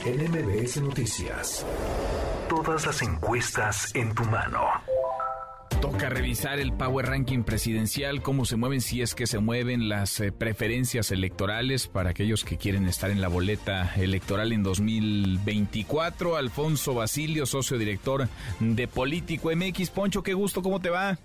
En MBS Noticias. Todas las encuestas en tu mano. Toca revisar el Power Ranking presidencial, cómo se mueven, si es que se mueven las eh, preferencias electorales para aquellos que quieren estar en la boleta electoral en 2024. Alfonso Basilio, socio director de Político MX. Poncho, qué gusto, ¿cómo te va?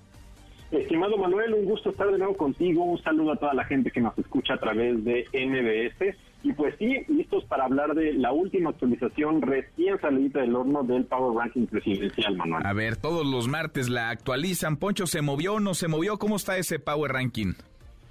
Estimado Manuel, un gusto estar de nuevo contigo. Un saludo a toda la gente que nos escucha a través de NBS. Y pues sí, listos para hablar de la última actualización recién salida del horno del Power Ranking presidencial, Manuel. A ver, todos los martes la actualizan. Poncho, ¿se movió o no se movió? ¿Cómo está ese Power Ranking?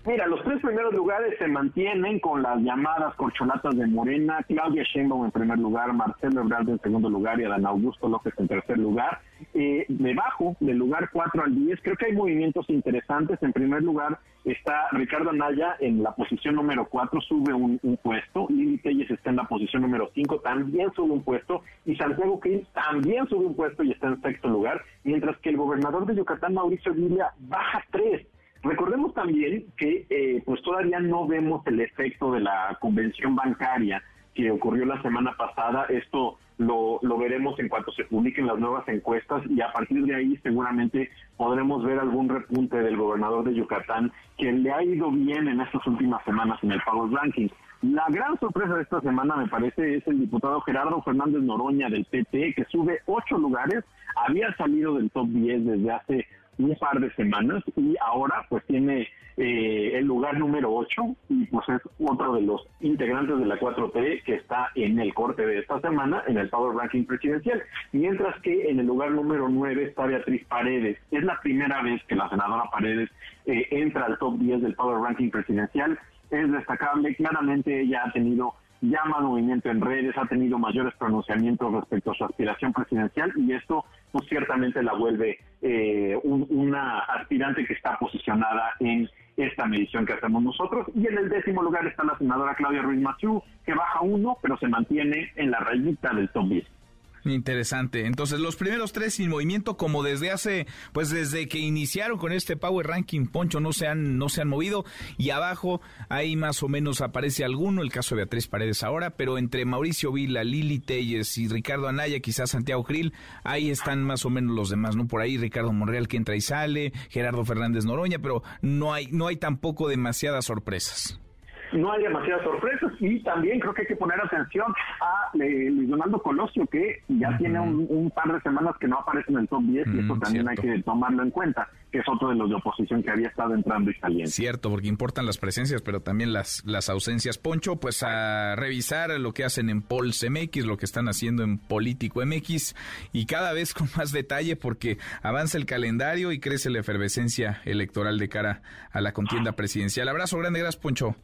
Mira, los tres primeros lugares se mantienen con las llamadas corcholatas de Morena, Claudia Sheinbaum en primer lugar, Marcelo Ebrard en segundo lugar y Adán Augusto López en tercer lugar. Eh, debajo del lugar 4 al 10 creo que hay movimientos interesantes. En primer lugar está Ricardo Anaya en la posición número 4, sube un, puesto. Lili Telles está en la posición número 5, también sube un puesto. Y Santiago Krill también sube un puesto y está en sexto lugar. Mientras que el gobernador de Yucatán, Mauricio Villa, baja 3 Recordemos también que eh, pues todavía no vemos el efecto de la convención bancaria que ocurrió la semana pasada. Esto lo, lo veremos en cuanto se publiquen las nuevas encuestas y a partir de ahí seguramente podremos ver algún repunte del gobernador de Yucatán que le ha ido bien en estas últimas semanas en el Power Ranking. La gran sorpresa de esta semana, me parece, es el diputado Gerardo Fernández Noroña del PT, que sube ocho lugares, había salido del top 10 desde hace un par de semanas y ahora pues tiene eh, el lugar número 8 y pues es otro de los integrantes de la 4T que está en el corte de esta semana en el Power Ranking presidencial, mientras que en el lugar número 9 está Beatriz Paredes. Es la primera vez que la senadora Paredes eh, entra al top 10 del Power Ranking presidencial. Es destacable, claramente ella ha tenido llama movimiento en redes, ha tenido mayores pronunciamientos respecto a su aspiración presidencial y esto pues ciertamente la vuelve eh, una aspirante que está posicionada en esta medición que hacemos nosotros. Y en el décimo lugar está la senadora Claudia Ruiz Maciú, que baja uno, pero se mantiene en la rayita del top 10. Interesante. Entonces, los primeros tres sin movimiento, como desde hace, pues desde que iniciaron con este Power Ranking, Poncho, no se han, no se han movido. Y abajo, ahí más o menos aparece alguno, el caso de Beatriz Paredes ahora, pero entre Mauricio Vila, Lili Telles y Ricardo Anaya, quizás Santiago Krill, ahí están más o menos los demás, ¿no? Por ahí Ricardo Monreal que entra y sale, Gerardo Fernández Noroña, pero no hay, no hay tampoco demasiadas sorpresas no hay demasiadas sorpresas y también creo que hay que poner atención a eh, Luis Donaldo Colosio que ya tiene un, par de semanas que no aparece en el top 10 y eso también hay que tomarlo en cuenta que es otro de los de oposición que había estado entrando y saliendo. Cierto, porque importan las presencias, pero también las, las ausencias. Poncho, pues a revisar lo que hacen en Pols MX, lo que están haciendo en Político MX, y cada vez con más detalle porque avanza el calendario y crece la efervescencia electoral de cara a la contienda presidencial. Abrazo grande, gracias Poncho.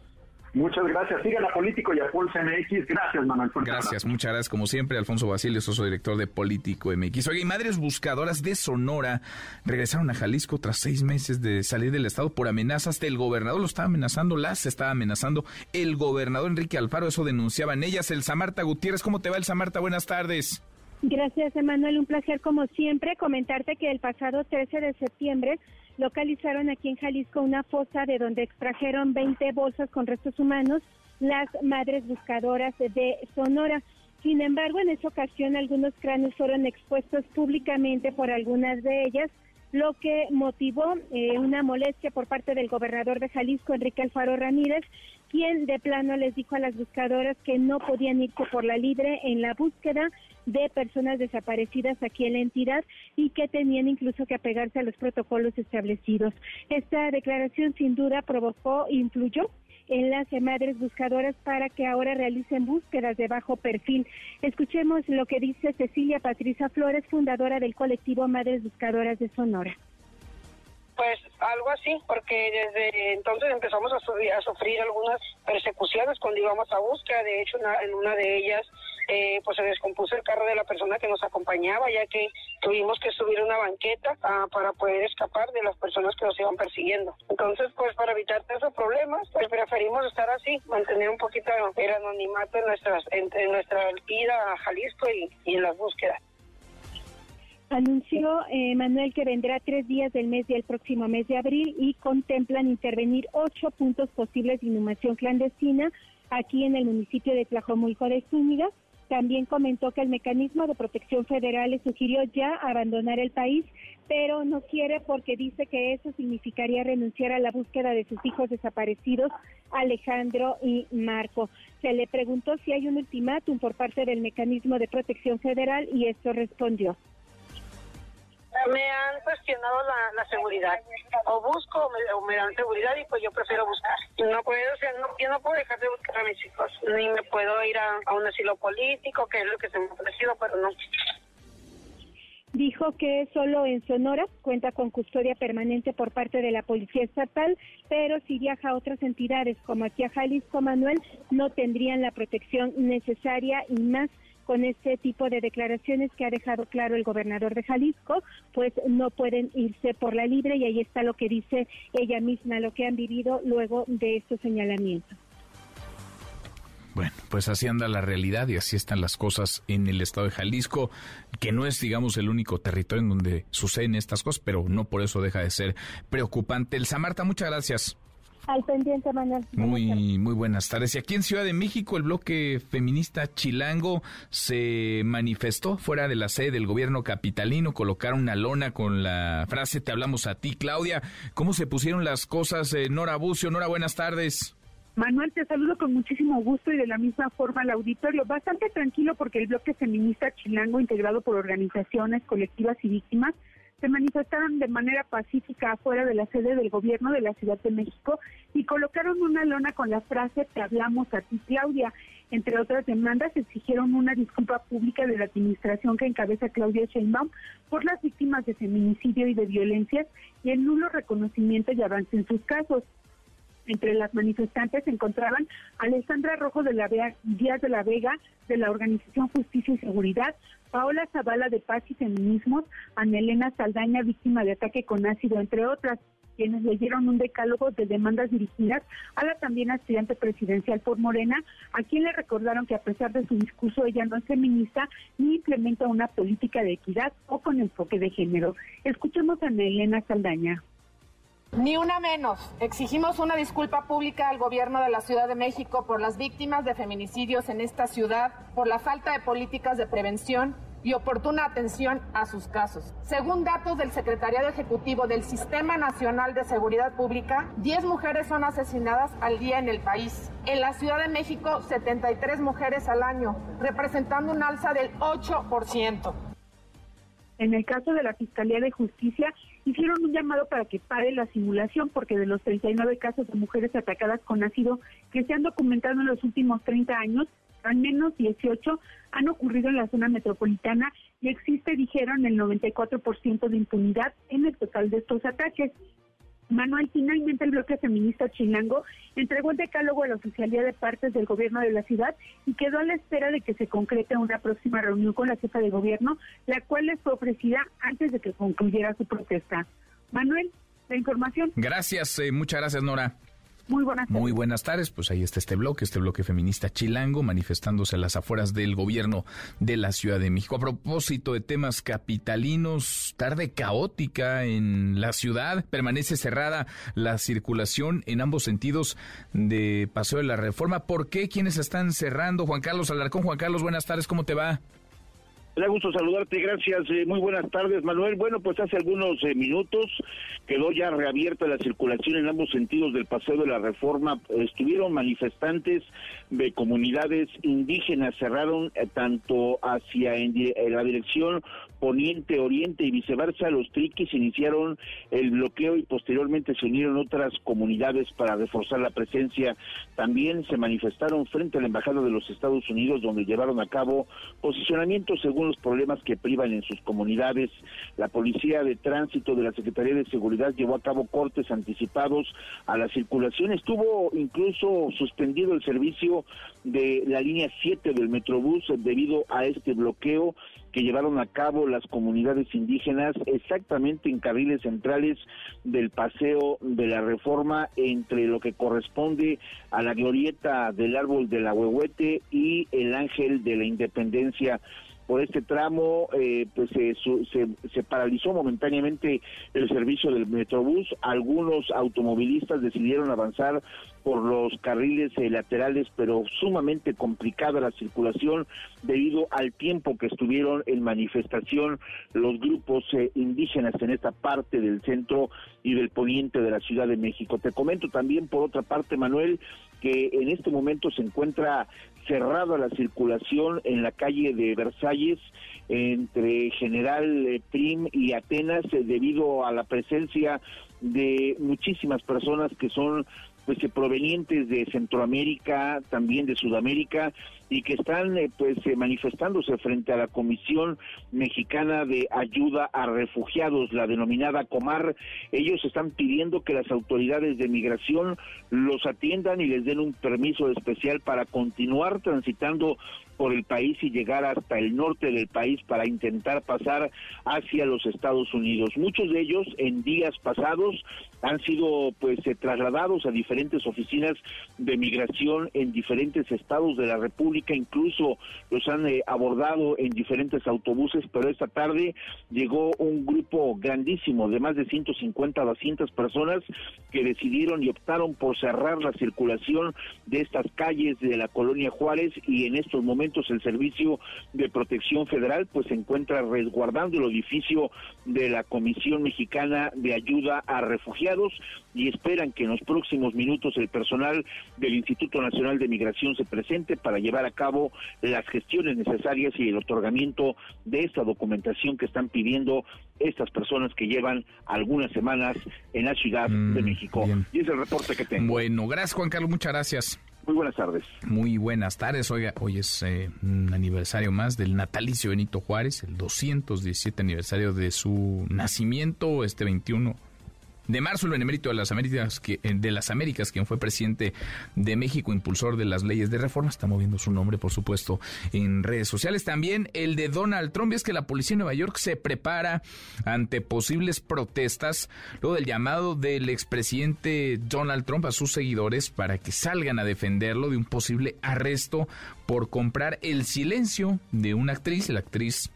Muchas gracias. Sigan a Político y a Pulse MX. Gracias, Manuel. Gracias, muchas gracias. Como siempre, Alfonso Basilio, socio director de Político MX. Oye, madres buscadoras de Sonora regresaron a Jalisco tras seis meses de salir del estado por amenazas del gobernador. Lo estaba amenazando, las estaba amenazando el gobernador Enrique Alfaro. Eso denunciaban ellas. El Samarta Gutiérrez, ¿cómo te va el Samarta? Buenas tardes. Gracias, Emanuel. Un placer, como siempre, comentarte que el pasado 13 de septiembre localizaron aquí en Jalisco una fosa de donde extrajeron 20 bolsas con restos humanos las madres buscadoras de Sonora. Sin embargo, en esa ocasión algunos cráneos fueron expuestos públicamente por algunas de ellas, lo que motivó eh, una molestia por parte del gobernador de Jalisco, Enrique Alfaro Ramírez, quien de plano les dijo a las buscadoras que no podían irse por la libre en la búsqueda de personas desaparecidas aquí en la entidad y que tenían incluso que apegarse a los protocolos establecidos. Esta declaración sin duda provocó, influyó en las madres buscadoras para que ahora realicen búsquedas de bajo perfil. Escuchemos lo que dice Cecilia Patricia Flores, fundadora del colectivo Madres Buscadoras de Sonora. Pues algo así, porque desde entonces empezamos a, sufrir, algunas persecuciones cuando íbamos a búsqueda. De hecho, en una de ellas eh, pues se descompuso el carro de la persona que nos acompañaba, ya que tuvimos que subir una banqueta ah, para poder escapar de las personas que nos iban persiguiendo. Entonces, pues para evitar esos problemas, pues preferimos estar así, mantener un poquito el anonimato en, nuestras, en, nuestra ida a Jalisco y en las búsquedas. Anunció eh, Manuel que vendrá tres días del mes del próximo mes de abril y contemplan intervenir ocho puntos posibles de inhumación clandestina aquí en el municipio de Tlajomulco de Zúñiga. También comentó que el mecanismo de protección federal le sugirió ya abandonar el país, pero no quiere porque dice que eso significaría renunciar a la búsqueda de sus hijos desaparecidos, Alejandro y Marco. Se le preguntó si hay un ultimátum por parte del mecanismo de protección federal y esto respondió me han cuestionado la, seguridad. O busco o me, dan seguridad y pues yo prefiero buscar. No puedo, o sea, no, yo no puedo dejar de buscar a mis hijos. Ni me puedo ir a, un asilo político, que es lo que se me ha ofrecido, pero no. Dijo que solo en Sonora cuenta con custodia permanente por parte de la Policía Estatal, pero si viaja a otras entidades como aquí a Jalisco, Manuel, no tendrían la protección necesaria y más con este tipo de declaraciones que ha dejado claro el gobernador de Jalisco, pues no pueden irse por la libre y ahí está lo que dice ella misma, lo que han vivido luego de estos señalamientos. Bueno, pues así anda la realidad y así están las cosas en el estado de Jalisco, que no es, digamos, el único territorio en donde suceden estas cosas, pero no por eso deja de ser preocupante. Elsa Marta, muchas gracias. Al pendiente, Manuel. Muy, muy buenas tardes. Y aquí en Ciudad de México, el bloque feminista Chilango se manifestó fuera de la sede del gobierno capitalino. Colocaron una lona con la frase Te hablamos a ti, Claudia. ¿Cómo se pusieron las cosas? Eh, Nora Bucio, Nora, buenas tardes. Manuel, te saludo con muchísimo gusto y de la misma forma al auditorio. Bastante tranquilo porque el bloque feminista Chilango, integrado por organizaciones, colectivas y víctimas, se manifestaron de manera pacífica afuera de la sede del gobierno de la Ciudad de México y colocaron una lona con la frase Te hablamos a ti, Claudia. Entre otras demandas, exigieron una disculpa pública de la administración que encabeza Claudia Sheinbaum por las víctimas de feminicidio y de violencias y el nulo reconocimiento y avance en sus casos. Entre las manifestantes se encontraban Alessandra Rojo de la Díaz de la Vega, de la Organización Justicia y Seguridad, Paola Zavala de Paz y Feminismos, Ana Elena Saldaña, víctima de ataque con ácido, entre otras, quienes leyeron un decálogo de demandas dirigidas a la también aspirante presidencial por Morena, a quien le recordaron que a pesar de su discurso ella no es feminista ni implementa una política de equidad o con enfoque de género. Escuchemos a Ana Elena Saldaña. Ni una menos. Exigimos una disculpa pública al gobierno de la Ciudad de México por las víctimas de feminicidios en esta ciudad, por la falta de políticas de prevención y oportuna atención a sus casos. Según datos del Secretariado Ejecutivo del Sistema Nacional de Seguridad Pública, 10 mujeres son asesinadas al día en el país. En la Ciudad de México, 73 mujeres al año, representando un alza del 8%. En el caso de la Fiscalía de Justicia, hicieron un llamado para que pare la simulación porque de los 39 casos de mujeres atacadas con ácido que se han documentado en los últimos 30 años, al menos 18 han ocurrido en la zona metropolitana y existe, dijeron, el 94% de impunidad en el total de estos ataques. Manuel, finalmente el bloque feminista chilango entregó el decálogo a la oficialía de partes del gobierno de la ciudad y quedó a la espera de que se concrete una próxima reunión con la jefa de gobierno, la cual les fue ofrecida antes de que concluyera su protesta. Manuel, la información. Gracias, eh, muchas gracias, Nora. Muy buenas tardes. Muy buenas tardes. Pues ahí está este bloque, este bloque feminista chilango, manifestándose a las afueras del gobierno de la Ciudad de México. A propósito de temas capitalinos, tarde caótica en la ciudad, permanece cerrada la circulación en ambos sentidos de Paseo de la Reforma. ¿Por qué? ¿Quiénes están cerrando? Juan Carlos Alarcón. Juan Carlos, buenas tardes, ¿cómo te va? Me da gusto saludarte, gracias. Eh, muy buenas tardes, Manuel. Bueno, pues hace algunos eh, minutos quedó ya reabierta la circulación en ambos sentidos del Paseo de la Reforma. Estuvieron manifestantes de comunidades indígenas, cerraron eh, tanto hacia en, la dirección poniente, oriente y viceversa. Los triquis iniciaron el bloqueo y posteriormente se unieron otras comunidades para reforzar la presencia. También se manifestaron frente a la Embajada de los Estados Unidos, donde llevaron a cabo posicionamientos según los problemas que privan en sus comunidades. La Policía de Tránsito de la Secretaría de Seguridad llevó a cabo cortes anticipados a la circulación. Estuvo incluso suspendido el servicio de la línea 7 del Metrobús debido a este bloqueo que llevaron a cabo las comunidades indígenas exactamente en carriles centrales del paseo de la reforma entre lo que corresponde a la glorieta del árbol de la Huehuete y el ángel de la independencia por este tramo, eh, pues se, se, paralizó momentáneamente el servicio del Metrobús. Algunos automovilistas decidieron avanzar por los carriles eh, laterales, pero sumamente complicada la circulación debido al tiempo que estuvieron en manifestación los grupos eh, indígenas en esta parte del centro y del poniente de la Ciudad de México. Te comento también, por otra parte, Manuel, que en este momento se encuentra cerrada la circulación en la calle de Versalles entre General eh, Prim y Atenas debido a la presencia de muchísimas personas que son pues eh, provenientes de Centroamérica, también de Sudamérica y que están eh, pues eh, manifestándose frente a la Comisión Mexicana de Ayuda a Refugiados, la denominada Comar. Ellos están pidiendo que las autoridades de migración los atiendan y les den un permiso especial para continuar transitando por el país y llegar hasta el norte del país para intentar pasar hacia los Estados Unidos. Muchos de ellos en días pasados han sido pues eh, trasladados a diferentes oficinas de migración en diferentes estados de la República, incluso los han eh, abordado en diferentes autobuses, pero esta tarde llegó un grupo grandísimo de más de 150 a 200 personas que decidieron y optaron por cerrar la circulación de estas calles de la colonia Juárez y en estos momentos el Servicio de Protección Federal pues se encuentra resguardando el edificio de la Comisión Mexicana de Ayuda a Refugiados y esperan que en los próximos minutos el personal del Instituto Nacional de Migración se presente para llevar a cabo las gestiones necesarias y el otorgamiento de esta documentación que están pidiendo estas personas que llevan algunas semanas en la Ciudad de mm, México. Y es el reporte que tengo. Bueno, gracias Juan Carlos, muchas gracias. Muy buenas tardes. Muy buenas tardes. Oiga, hoy es eh, un aniversario más del natalicio Benito Juárez, el 217 aniversario de su nacimiento, este 21 de marzo, el benemérito de las Américas, eh, de las Américas, quien fue presidente de México, impulsor de las leyes de reforma, está moviendo su nombre, por supuesto, en redes sociales. También el de Donald Trump, es que la policía de Nueva York se prepara ante posibles protestas, luego del llamado del expresidente Donald Trump a sus seguidores para que salgan a defenderlo de un posible arresto por comprar el silencio de una actriz, la actriz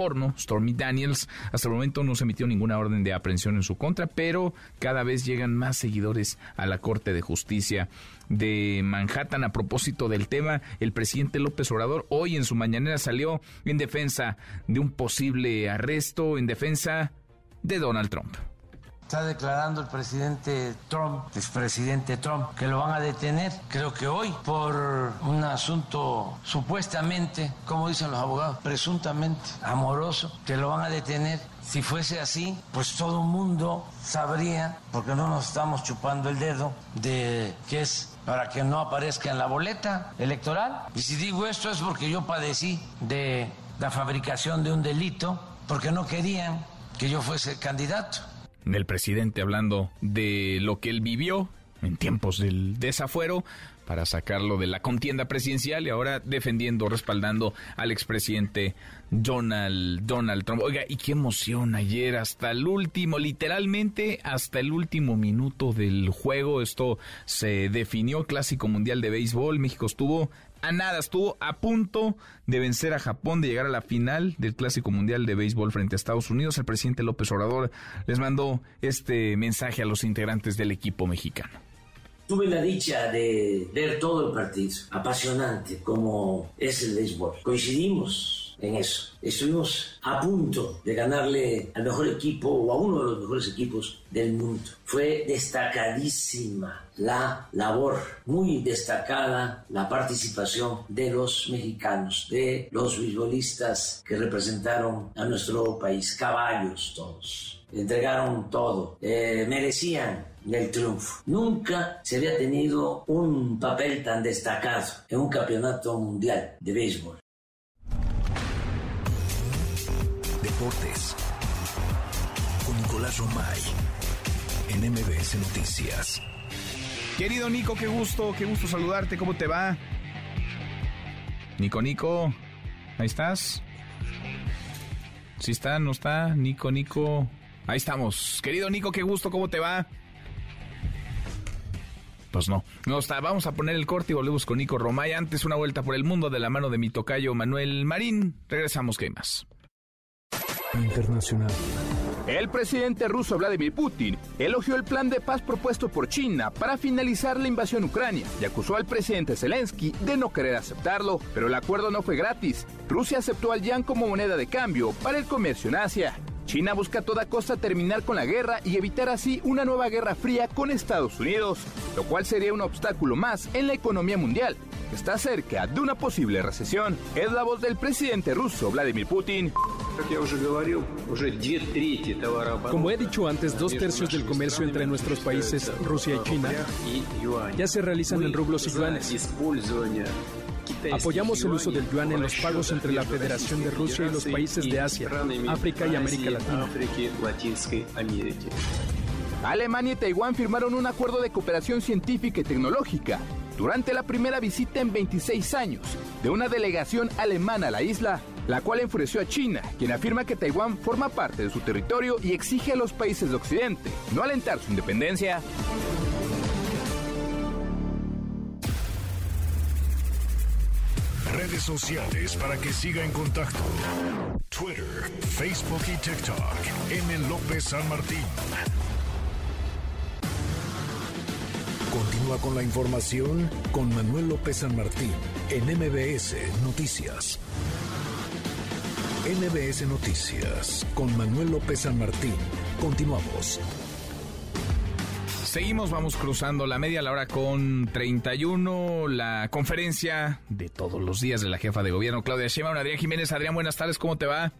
porno, Stormy Daniels. Hasta el momento no se emitió ninguna orden de aprehensión en su contra, pero cada vez llegan más seguidores a la Corte de Justicia de Manhattan. A propósito del tema, el presidente López Obrador hoy en su mañanera salió en defensa de un posible arresto, en defensa de Donald Trump. Está declarando el presidente Trump, expresidente Trump, que lo van a detener, creo que hoy, por un asunto supuestamente, como dicen los abogados, presuntamente amoroso, que lo van a detener. Si fuese así, pues todo el mundo sabría, porque no nos estamos chupando el dedo, de que es para que no aparezca en la boleta electoral. Y si digo esto es porque yo padecí de la fabricación de un delito, porque no querían que yo fuese candidato del presidente hablando de lo que él vivió en tiempos del desafuero para sacarlo de la contienda presidencial y ahora defendiendo, respaldando al expresidente Donald, Donald Trump. Oiga, y qué emoción ayer, hasta el último, literalmente hasta el último minuto del juego. Esto se definió Clásico Mundial de Béisbol. México estuvo a nada, estuvo a punto de vencer a Japón, de llegar a la final del Clásico Mundial de Béisbol frente a Estados Unidos. El presidente López Obrador les mandó este mensaje a los integrantes del equipo mexicano. Tuve la dicha de ver todo el partido, apasionante como es el béisbol. Coincidimos en eso. Estuvimos a punto de ganarle al mejor equipo o a uno de los mejores equipos del mundo. Fue destacadísima la labor, muy destacada la participación de los mexicanos, de los beisbolistas que representaron a nuestro país, caballos todos. Entregaron todo, eh, merecían el triunfo. Nunca se había tenido un papel tan destacado en un campeonato mundial de béisbol. Deportes con Nicolás Romay en MBS Noticias. Querido Nico, qué gusto, qué gusto saludarte, ¿cómo te va? Nico, Nico, ahí estás. ¿Sí está? ¿No está? Nico, Nico. Ahí estamos. Querido Nico, qué gusto, ¿cómo te va? pues no. no está, vamos a poner el corte y volvemos con Nico Romay. Antes una vuelta por el mundo de la mano de mi tocayo Manuel Marín. Regresamos, ¿qué más? Internacional. El presidente ruso Vladimir Putin elogió el plan de paz propuesto por China para finalizar la invasión ucrania y acusó al presidente Zelensky de no querer aceptarlo, pero el acuerdo no fue gratis. Rusia aceptó al yuan como moneda de cambio para el comercio en Asia. China busca a toda costa terminar con la guerra y evitar así una nueva guerra fría con Estados Unidos, lo cual sería un obstáculo más en la economía mundial, que está cerca de una posible recesión. Es la voz del presidente ruso Vladimir Putin. Como he dicho antes, dos tercios del comercio entre nuestros países, Rusia y China, ya se realizan en rublos y yuanes. Apoyamos el uso del yuan en los pagos entre la Federación de Rusia y los países de Asia, África y América Latina. Alemania y Taiwán firmaron un acuerdo de cooperación científica y tecnológica durante la primera visita en 26 años de una delegación alemana a la isla, la cual enfureció a China, quien afirma que Taiwán forma parte de su territorio y exige a los países de Occidente no alentar su independencia. Redes sociales para que siga en contacto: Twitter, Facebook y TikTok. M. López San Martín. Continúa con la información con Manuel López San Martín en MBS Noticias. MBS Noticias con Manuel López San Martín. Continuamos. Seguimos, vamos cruzando la media, la hora con 31, la conferencia de todos los días de la jefa de gobierno, Claudia Sheinbaum, Adrián Jiménez. Adrián, buenas tardes, ¿cómo te va?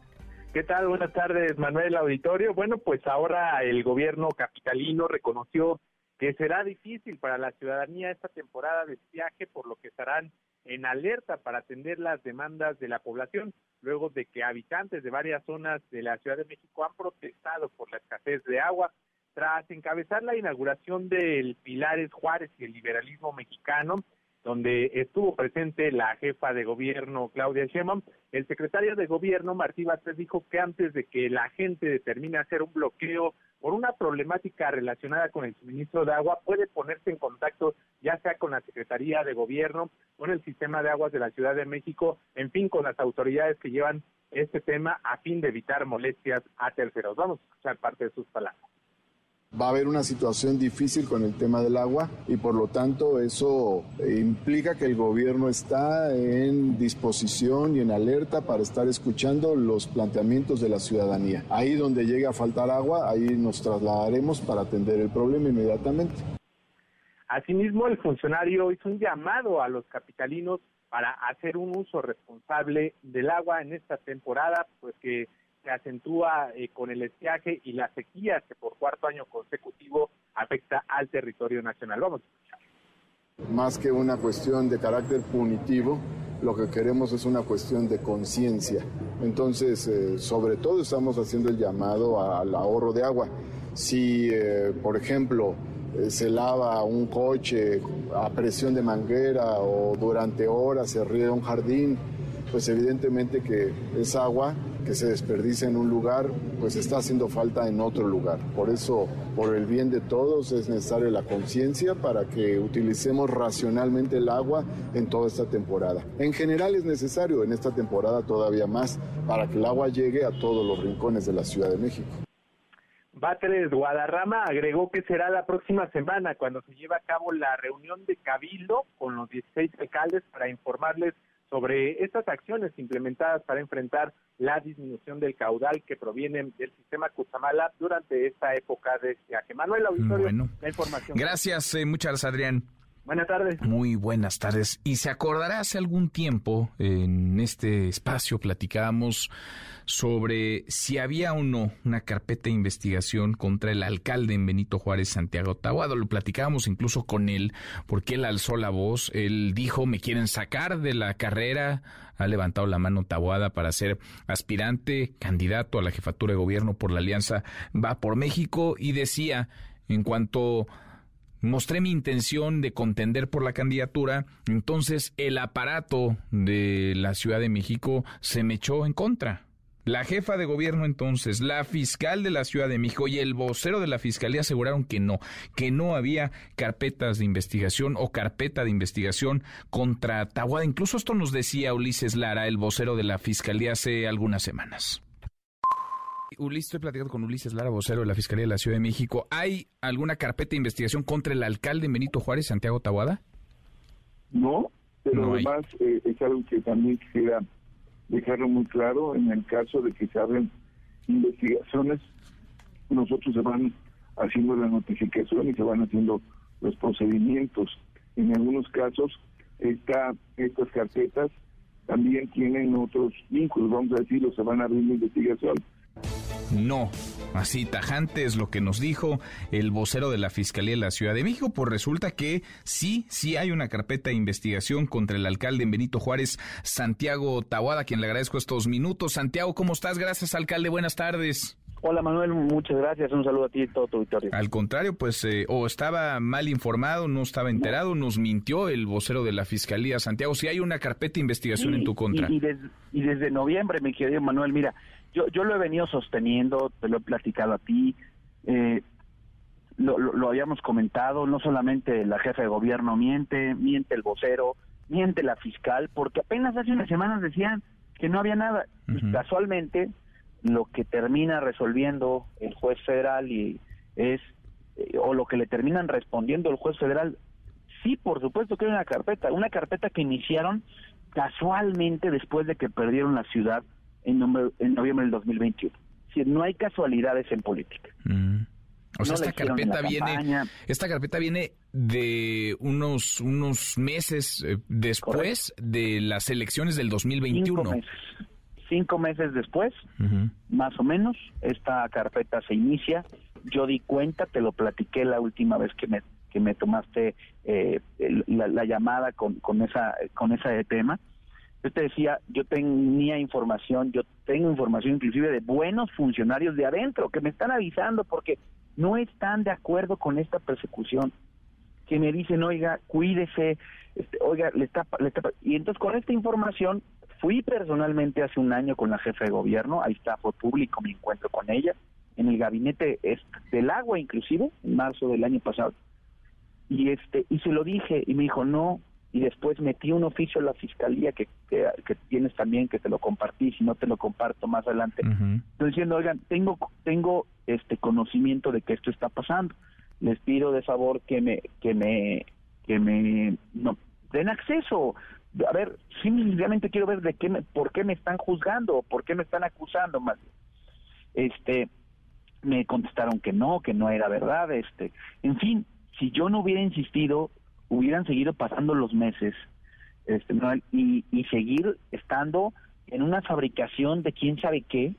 ¿Qué tal? Buenas tardes, Manuel Auditorio. Bueno, pues ahora el gobierno capitalino reconoció que será difícil para la ciudadanía esta temporada de viaje, por lo que estarán en alerta para atender las demandas de la población, luego de que habitantes de varias zonas de la Ciudad de México han protestado por la escasez de agua. Tras encabezar la inauguración del Pilares Juárez y el liberalismo mexicano, donde estuvo presente la jefa de gobierno Claudia Sheinbaum, el secretario de gobierno Martí Batres dijo que antes de que la gente determine hacer un bloqueo por una problemática relacionada con el suministro de agua, puede ponerse en contacto ya sea con la Secretaría de Gobierno, con el Sistema de Aguas de la Ciudad de México, en fin, con las autoridades que llevan este tema a fin de evitar molestias a terceros. Vamos a escuchar parte de sus palabras. Va a haber una situación difícil con el tema del agua y por lo tanto eso implica que el gobierno está en disposición y en alerta para estar escuchando los planteamientos de la ciudadanía. Ahí donde llegue a faltar agua, ahí nos trasladaremos para atender el problema inmediatamente. Asimismo, el funcionario hizo un llamado a los capitalinos para hacer un uso responsable del agua en esta temporada, pues que se acentúa eh, con el estiaje y la sequía que por cuarto año consecutivo afecta al territorio nacional. Vamos a escuchar. Más que una cuestión de carácter punitivo, lo que queremos es una cuestión de conciencia. Entonces, eh, sobre todo estamos haciendo el llamado al ahorro de agua. Si, eh, por ejemplo, se lava un coche a presión de manguera o durante horas se riega un jardín, pues evidentemente que esa agua que se desperdicia en un lugar, pues está haciendo falta en otro lugar. Por eso, por el bien de todos, es necesaria la conciencia para que utilicemos racionalmente el agua en toda esta temporada. En general es necesario en esta temporada todavía más para que el agua llegue a todos los rincones de la Ciudad de México. Batres Guadarrama agregó que será la próxima semana cuando se lleve a cabo la reunión de Cabildo con los 16 alcaldes para informarles sobre estas acciones implementadas para enfrentar la disminución del caudal que proviene del sistema Cutzamala durante esta época de viaje. Manuel Auditorio, la información. Gracias, eh, muchas gracias, Adrián. Buenas tardes. Muy buenas tardes. Y se acordará hace algún tiempo en este espacio platicábamos sobre si había o no una carpeta de investigación contra el alcalde en Benito Juárez, Santiago Tahuado. Lo platicábamos incluso con él porque él alzó la voz. Él dijo, me quieren sacar de la carrera. Ha levantado la mano Tahuada para ser aspirante, candidato a la jefatura de gobierno por la Alianza Va por México y decía, en cuanto mostré mi intención de contender por la candidatura, entonces el aparato de la Ciudad de México se me echó en contra La jefa de gobierno entonces, la fiscal de la Ciudad de México y el vocero de la Fiscalía aseguraron que no, que no había carpetas de investigación o carpeta de investigación contra Tahuada. Incluso esto nos decía Ulises Lara, el vocero de la Fiscalía hace algunas semanas. Ulises, estoy platicando con Ulises Lara, vocero de la Fiscalía de la Ciudad de México. ¿Hay alguna carpeta de investigación contra el alcalde Benito Juárez, Santiago Tahuada? No, pero además eh, es algo que también quisiera dejarlo muy claro. En el caso de que se abren investigaciones, nosotros se van haciendo la notificación y se van haciendo los procedimientos. En algunos casos, esta, estas carpetas también tienen otros vínculos, vamos a decirlo, se van abriendo investigación no. Así tajante es lo que nos dijo el vocero de la Fiscalía de la Ciudad de México, pues resulta que sí, sí hay una carpeta de investigación contra el alcalde en Benito Juárez, Santiago Tahuada, a quien le agradezco estos minutos. Santiago, ¿cómo estás? Gracias, alcalde. Buenas tardes. Hola Manuel, muchas gracias. Un saludo a ti y todo tu auditorio. Al contrario, pues eh, o estaba mal informado, no estaba enterado, nos mintió el vocero de la Fiscalía, Santiago. Si hay una carpeta de investigación en tu contra. Y, y desde noviembre, mi querido Manuel, mira, yo, yo lo he venido sosteniendo, te lo he platicado a ti, eh, lo, lo, habíamos comentado, no solamente la jefa de gobierno miente, miente el vocero, miente la fiscal, porque apenas hace unas semanas decían que no había nada. casualmente, lo que termina resolviendo el juez federal y es, eh, o lo que le terminan respondiendo el juez federal, sí, por supuesto que hay una carpeta, una carpeta que iniciaron casualmente después de que perdieron la ciudad en, noviembre del 2021. Si no hay casualidades en política. Mm. O sea, esta carpeta viene, esta carpeta viene de unos unos meses eh, después de las elecciones del 2021. Cinco meses, Cinco meses después, más o menos, esta carpeta se inicia. Yo di cuenta, te lo platiqué la última vez que me que me tomaste eh, la, llamada con, con esa con ese tema yo te decía, yo tenía información, yo tengo información inclusive de buenos funcionarios de adentro que me están avisando porque no están de acuerdo con esta persecución, que me dicen, oiga, cuídese, este, oiga, le está, le está... Y entonces con esta información fui personalmente hace un año con la jefa de gobierno, ahí está, fue público mi encuentro con ella, en el gabinete del agua inclusive, en marzo del año pasado. Y este y se lo dije y me dijo, "No, y después metí un oficio a la fiscalía que, que, tienes también que te lo compartí si no te lo comparto más adelante estoy diciendo oigan tengo tengo este conocimiento de que esto está pasando. Les pido de favor que me que me que me no den acceso. A ver simplemente quiero ver de qué me, por qué me están juzgando por qué me están acusando más este me contestaron que no que no era verdad este en fin si yo no hubiera insistido hubieran seguido pasando los meses este, y, y seguir estando en una fabricación de quién sabe qué,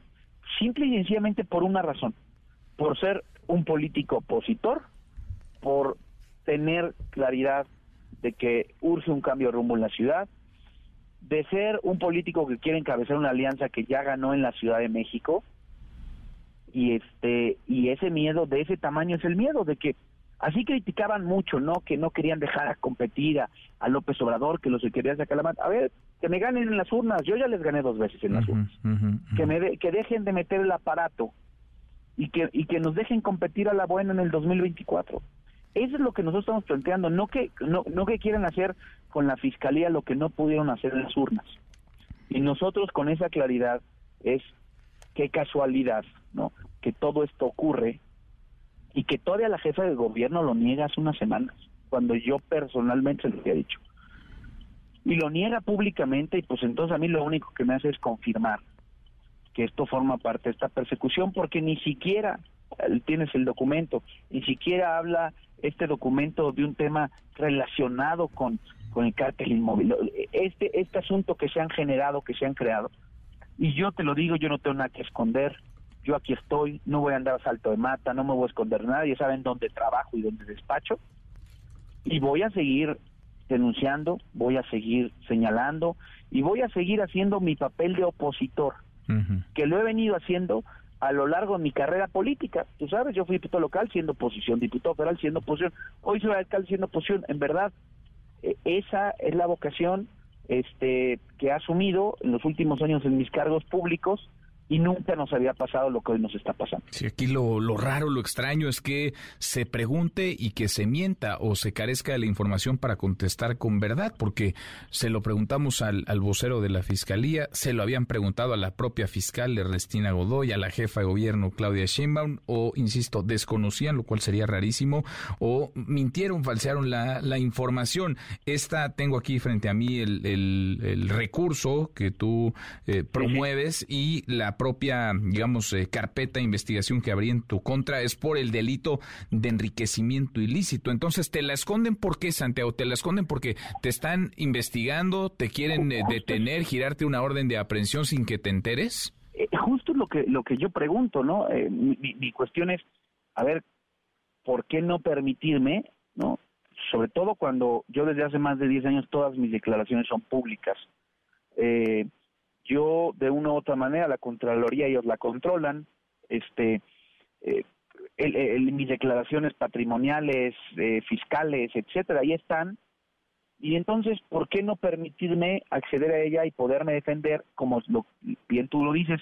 simple y sencillamente por una razón, por ser un político opositor, por tener claridad de que urge un cambio de rumbo en la ciudad, de ser un político que quiere encabezar una alianza que ya ganó en la Ciudad de México y este y ese miedo de ese tamaño es el miedo de que Así criticaban mucho, ¿no? Que no querían dejar a competir a, López Obrador, que los querían sacar la mano. A ver, que me ganen en las urnas. Yo ya les gané dos veces en las urnas. Que me que dejen de meter el aparato y que y que nos dejen competir a la buena en el 2024. Eso es lo que nosotros estamos planteando, no que no, no que quieran hacer con la fiscalía lo que no pudieron hacer en las urnas. Y nosotros con esa claridad es qué casualidad, ¿no? Que todo esto ocurre y que todavía la jefa de gobierno lo niega hace unas semanas, cuando yo personalmente se lo había dicho. Y lo niega públicamente y pues entonces a mí lo único que me hace es confirmar que esto forma parte de esta persecución porque ni siquiera eh, tienes el documento, ni siquiera habla este documento de un tema relacionado con, con el cártel inmóvil. Este, este asunto que se han generado, que se han creado, y yo te lo digo, yo no tengo nada que esconder, yo aquí estoy, no voy a andar a salto de mata, no me voy a esconder nadie, saben dónde trabajo y dónde despacho. Y voy a seguir denunciando, voy a seguir señalando y voy a seguir haciendo mi papel de opositor, que lo he venido haciendo a lo largo de mi carrera política. Tú sabes, yo fui diputado local siendo oposición, diputado federal siendo oposición, hoy soy alcalde siendo oposición. En verdad, e, esa es la vocación este que he asumido en los últimos años en mis cargos públicos y nunca nos había pasado lo que hoy nos está pasando. Sí, aquí lo, lo, raro, lo extraño es que se pregunte y que se mienta o se carezca de la información para contestar con verdad, porque se lo preguntamos al, al vocero de la Fiscalía, se lo habían preguntado a la propia fiscal Ernestina Godoy, a la jefa de gobierno Claudia Sheinbaum, o, insisto, desconocían, lo cual sería rarísimo, o mintieron, falsearon la, la información. Esta, tengo aquí frente a mí el, el, el recurso que tú eh, promueves y la propia, digamos, eh, carpeta de investigación que habría en tu contra es por el delito de enriquecimiento ilícito. Entonces, ¿te la esconden por qué, Santiago? ¿Te la esconden porque te están investigando, te quieren eh, detener, girarte una orden de aprehensión sin que te enteres? Eh, justo lo que, lo que yo pregunto, ¿no? mi, mi cuestión es, a ver, ¿por qué no permitirme, ¿no? Sobre todo cuando yo desde hace más de 10 años todas mis declaraciones son públicas. Eh, yo de una u otra manera la contraloría ellos la controlan este eh, mis declaraciones patrimoniales eh, fiscales etcétera ahí están. Y entonces por qué no permitirme acceder a ella y poderme defender como lo, bien tú lo dices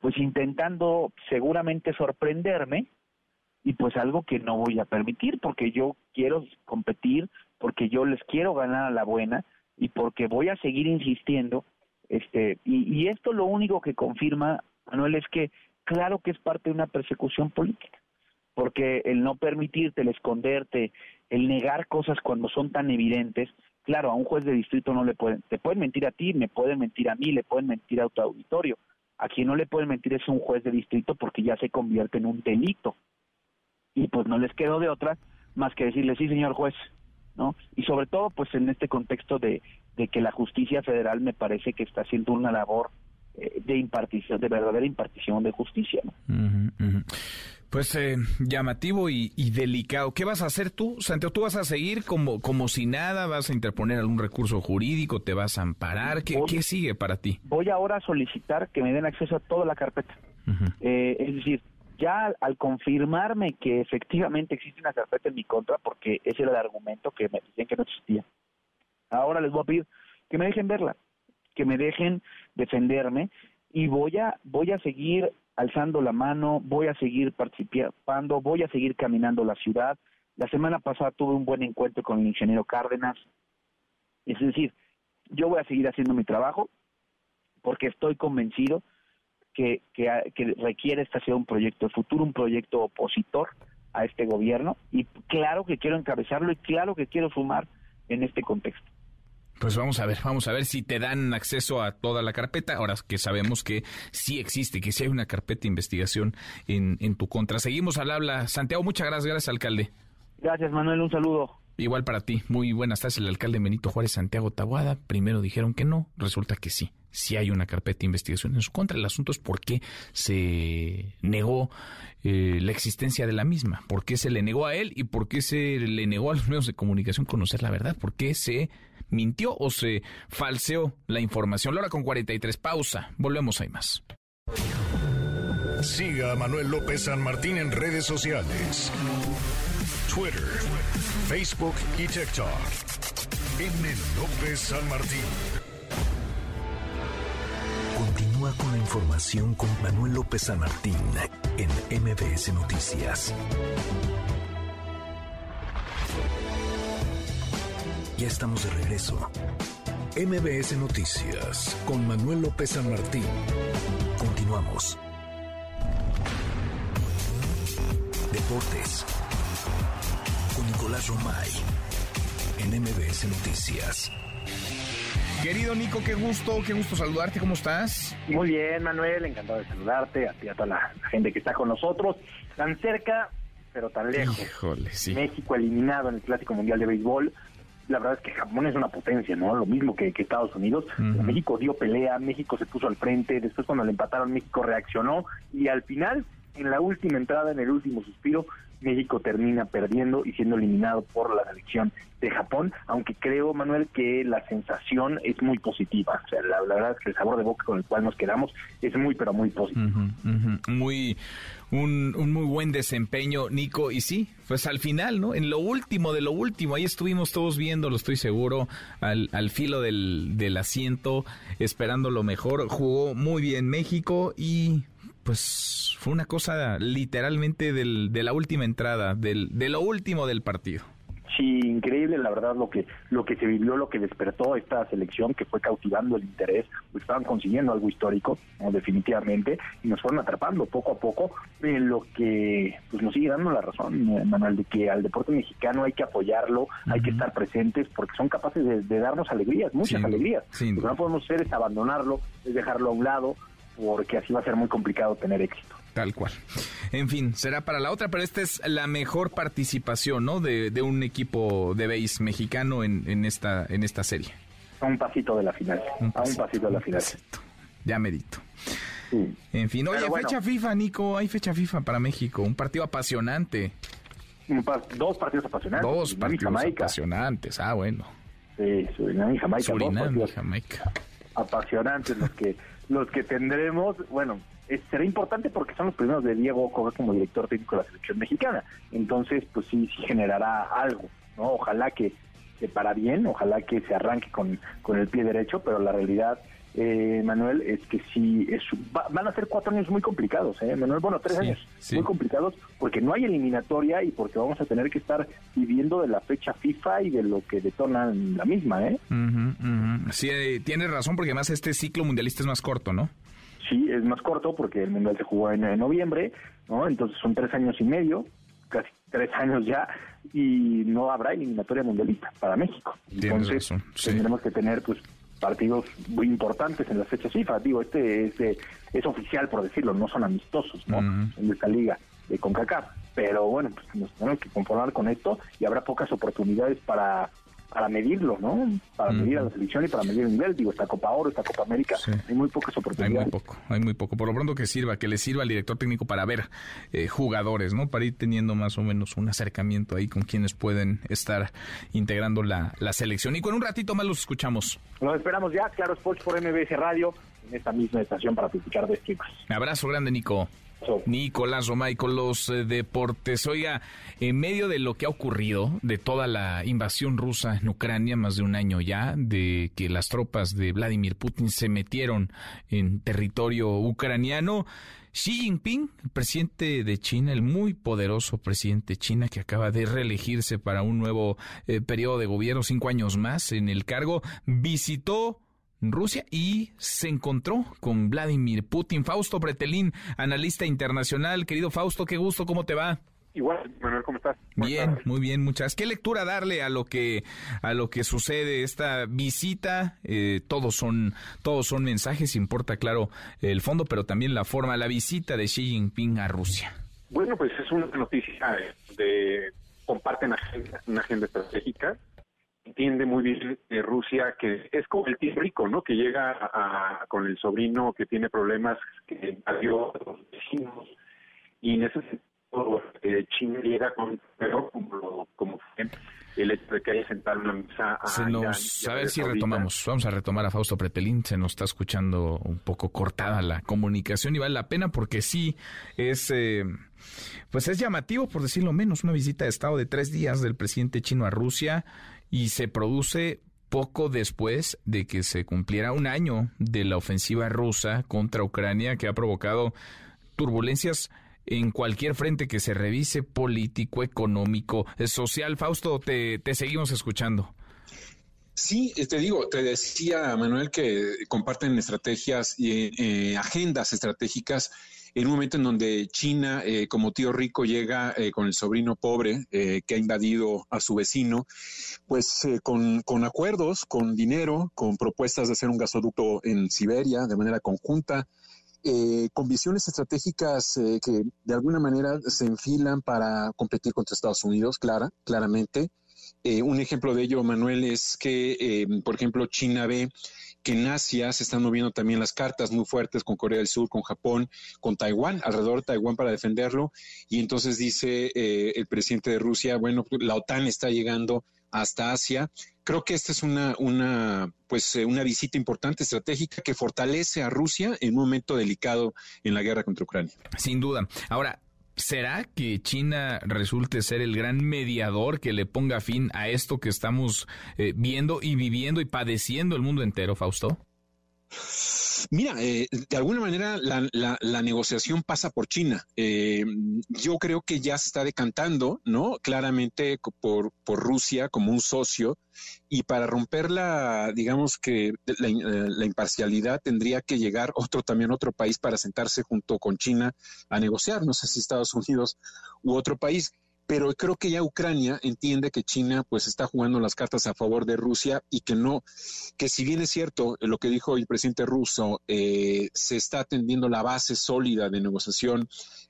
pues intentando seguramente sorprenderme y pues algo que no voy a permitir porque yo quiero competir porque yo les quiero ganar a la buena y porque voy a seguir insistiendo este, y, esto lo único que confirma, Manuel, es que claro que es parte de una persecución política, porque el no permitirte, el esconderte, el negar cosas cuando son tan evidentes, claro, a un juez de distrito no le pueden, te pueden mentir a ti, me pueden mentir a mí, le pueden mentir a tu auditorio. A quien no le pueden mentir es un juez de distrito porque ya se convierte en un delito. Y pues no les quedó de otra más que decirle, sí, señor juez, ¿no? Y sobre todo, pues en este contexto de, de que la justicia federal me parece que está haciendo una labor eh, de impartición, de verdadera impartición de justicia. Pues eh, llamativo y, delicado. ¿Qué vas a hacer tú, Santiago? ¿Tú vas a seguir como, como si nada? ¿Vas a interponer algún recurso jurídico? ¿Te vas a amparar? ¿Qué, ¿qué sigue para ti? Voy ahora a solicitar que me den acceso a toda la carpeta. Eh, es decir, ya al confirmarme que efectivamente existe una carpeta en mi contra, porque ese era el argumento que me decían que no existía, ahora les voy a pedir que me dejen verla, que me dejen defenderme y voy a, voy a seguir alzando la mano, voy a seguir participando, voy a seguir caminando la ciudad. La semana pasada tuve un buen encuentro con el ingeniero Cárdenas. Es decir, yo voy a seguir haciendo mi trabajo porque estoy convencido que, que, requiere esta sea un proyecto de futuro, un proyecto opositor a este gobierno y claro que quiero encabezarlo y claro que quiero sumar en este contexto. Pues vamos a ver, vamos a ver si te dan acceso a toda la carpeta, ahora que sabemos que sí existe, que sí hay una carpeta de investigación en, en tu contra. Seguimos al habla. Santiago, muchas gracias, gracias, alcalde. Gracias, Manuel, un saludo. Igual para ti, muy buenas tardes, el alcalde Benito Juárez Santiago Tabuada. Primero dijeron que no, resulta que sí, sí hay una carpeta de investigación en su contra. El asunto es por qué se negó eh, la existencia de la misma, por qué se le negó a él y por qué se le negó a los medios de comunicación conocer la verdad, por qué se mintió o se falseó la información. Lora con 43, pausa. Volvemos, hay más. Siga a Manuel López San Martín en redes sociales. Twitter, Facebook y TikTok. M. López San Martín. Continúa con la información con Manuel López San Martín en MBS Noticias. Ya estamos de regreso. MBS Noticias con Manuel López San Martín. Continuamos. Deportes. Con Nicolás Romay. En MBS Noticias. Querido Nico, qué gusto, qué gusto saludarte, ¿cómo estás? Muy bien, Manuel, encantado de saludarte, a ti y a toda la gente que está con nosotros, tan cerca, pero tan lejos. Híjole, sí. México eliminado en el Clásico Mundial de Béisbol, la verdad es que Japón es una potencia, ¿no? Lo mismo que, Estados Unidos. México dio pelea, México se puso al frente, después cuando le empataron México reaccionó y al final, en la última entrada, en el último suspiro, México termina perdiendo y siendo eliminado por la selección de Japón, aunque creo, Manuel, que la sensación es muy positiva. O sea, la, verdad es que el sabor de boca con el cual nos quedamos es muy, pero muy positivo. Muy un, un, muy buen desempeño, Nico. Y sí, pues al final, ¿no? En lo último de lo último, ahí estuvimos todos viendo, lo estoy seguro, al, al filo del, del asiento, esperando lo mejor. Jugó muy bien México y pues fue una cosa literalmente del, de la última entrada, del, de lo último del partido. Sí, increíble la verdad lo que lo que se vivió, lo que despertó esta selección que fue cautivando el interés, pues estaban consiguiendo algo histórico, definitivamente, y nos fueron atrapando poco a poco, en lo que pues nos sigue dando la razón, Manuel, de que al deporte mexicano hay que apoyarlo, hay que estar presentes, porque son capaces de, darnos alegrías, muchas alegrías. lo que no podemos hacer es abandonarlo, es dejarlo a un lado, porque así va a ser muy complicado tener éxito. Tal cual. En fin, será para la otra, pero esta es la mejor participación, ¿no? De, de un equipo de base mexicano en, en, esta, en esta serie. A un pasito de la final. a un pasito de la final. Ya medito. En fin, oye, fecha FIFA, Nico, hay fecha FIFA para México, un partido apasionante. dos partidos apasionantes. Dos partidos apasionantes, ah, bueno. Sí, Surinam y Jamaica. Surinam y Jamaica. Apasionantes los que, los que tendremos, bueno, será importante porque son los primeros de Diego como director técnico de la selección mexicana. Entonces, pues sí, sí generará algo, ¿no? Ojalá que se para bien, ojalá que se arranque con, con el pie derecho, pero la realidad, eh, Manuel, es que sí, es, van a ser cuatro años muy complicados, ¿eh? Manuel, bueno, tres años muy complicados porque no hay eliminatoria y porque vamos a tener que estar viviendo de la fecha FIFA y de lo que detonan la misma, ¿eh? Sí, eh, tienes razón porque además este ciclo mundialista es más corto, ¿no? Sí es más corto porque el Mundial se jugó en, noviembre, ¿no? Entonces son tres años y medio, casi tres años ya, y no habrá eliminatoria mundialista para México. Entonces tendremos que tener pues partidos muy importantes en las fechas FIFA. Digo, este es, eh, es oficial, por decirlo, no son amistosos, ¿no? En esta liga de CONCACAF. Pero bueno, pues nos tenemos que conformar con esto y habrá pocas oportunidades para para medirlo, ¿no? Para medir a la selección y para medir el nivel. Digo, esta Copa Oro, esta Copa América, hay muy pocas oportunidades. Hay muy poco, hay muy poco. Por lo pronto que sirva, que le sirva al director técnico para ver eh, jugadores, ¿no? Para ir teniendo más o menos un acercamiento ahí con quienes pueden estar integrando la, la selección. Y con un ratito más los escuchamos. Nos esperamos ya, Claro Sports por MBS Radio, en esta misma estación para platicar de esquemas. Abrazo grande, Nico. Nicolás Romay con los eh, deportes. Oiga, en medio de lo que ha ocurrido, de toda la invasión rusa en Ucrania, más de un año ya, de que las tropas de Vladimir Putin se metieron en territorio ucraniano, Xi Jinping, el presidente de China, el muy poderoso presidente de China que acaba de reelegirse para un nuevo eh, periodo de gobierno, cinco años más en el cargo, visitó Rusia y se encontró con Vladimir Putin. Fausto Bretelín, analista internacional. Querido Fausto, qué gusto, ¿cómo te va? Igual, Manuel, ¿cómo estás? bien, muy bien, muchas. ¿Qué lectura darle a lo que a lo que sucede esta visita? Eh, todos son todos son mensajes, importa claro el fondo, pero también la forma, la visita de Xi Jinping a Rusia. Bueno, pues es una noticia de comparten una agenda estratégica entiende muy bien de Rusia que es como el tío rico, ¿no? Que llega a, con el sobrino que tiene problemas, que invadió a los vecinos, y en ese sentido eh, China llega con pero como, como el hecho de que haya sentado una mesa a, se nos, a ver si retomamos, vamos a retomar a Fausto Prepelín, se nos está escuchando un poco cortada la comunicación y vale la pena porque sí es... Eh, pues es llamativo, por decirlo menos, una visita de Estado de tres días del presidente chino a Rusia y se produce poco después de que se cumpliera un año de la ofensiva rusa contra Ucrania que ha provocado turbulencias en cualquier frente que se revise, político, económico, social. Fausto, te, te seguimos escuchando. Sí, te digo, te decía Manuel que comparten estrategias y eh, agendas estratégicas en un momento en donde China, eh, como tío rico, llega eh, con el sobrino pobre eh, que ha invadido a su vecino, pues con, con, acuerdos, con dinero, con propuestas de hacer un gasoducto en Siberia de manera conjunta, con visiones estratégicas que de alguna manera se enfilan para competir contra Estados Unidos, clara, claramente. un ejemplo de ello, Manuel, es que, por ejemplo, China ve que en Asia se están moviendo también las cartas muy fuertes con Corea del Sur, con Japón, con Taiwán, alrededor de Taiwán para defenderlo. Y entonces dice eh, el presidente de Rusia, bueno, la OTAN está llegando hasta Asia. Creo que esta es una, una, pues, eh, una visita importante, estratégica, que fortalece a Rusia en un momento delicado en la guerra contra Ucrania. Sin duda. Ahora, ¿Será que China resulte ser el gran mediador que le ponga fin a esto que estamos eh, viendo y viviendo y padeciendo el mundo entero, Fausto? Mira, eh, de alguna manera la, negociación pasa por China. Eh, yo creo que ya se está decantando, ¿no? Claramente por, Rusia como un socio y para romper la, digamos que la, eh, la, imparcialidad tendría que llegar otro también otro país para sentarse junto con China a negociar, no sé si Estados Unidos u otro país pero creo que ya Ucrania entiende que China pues está jugando las cartas a favor de Rusia y que no, que si bien es cierto lo que dijo el presidente ruso, eh, se está atendiendo la base sólida de negociación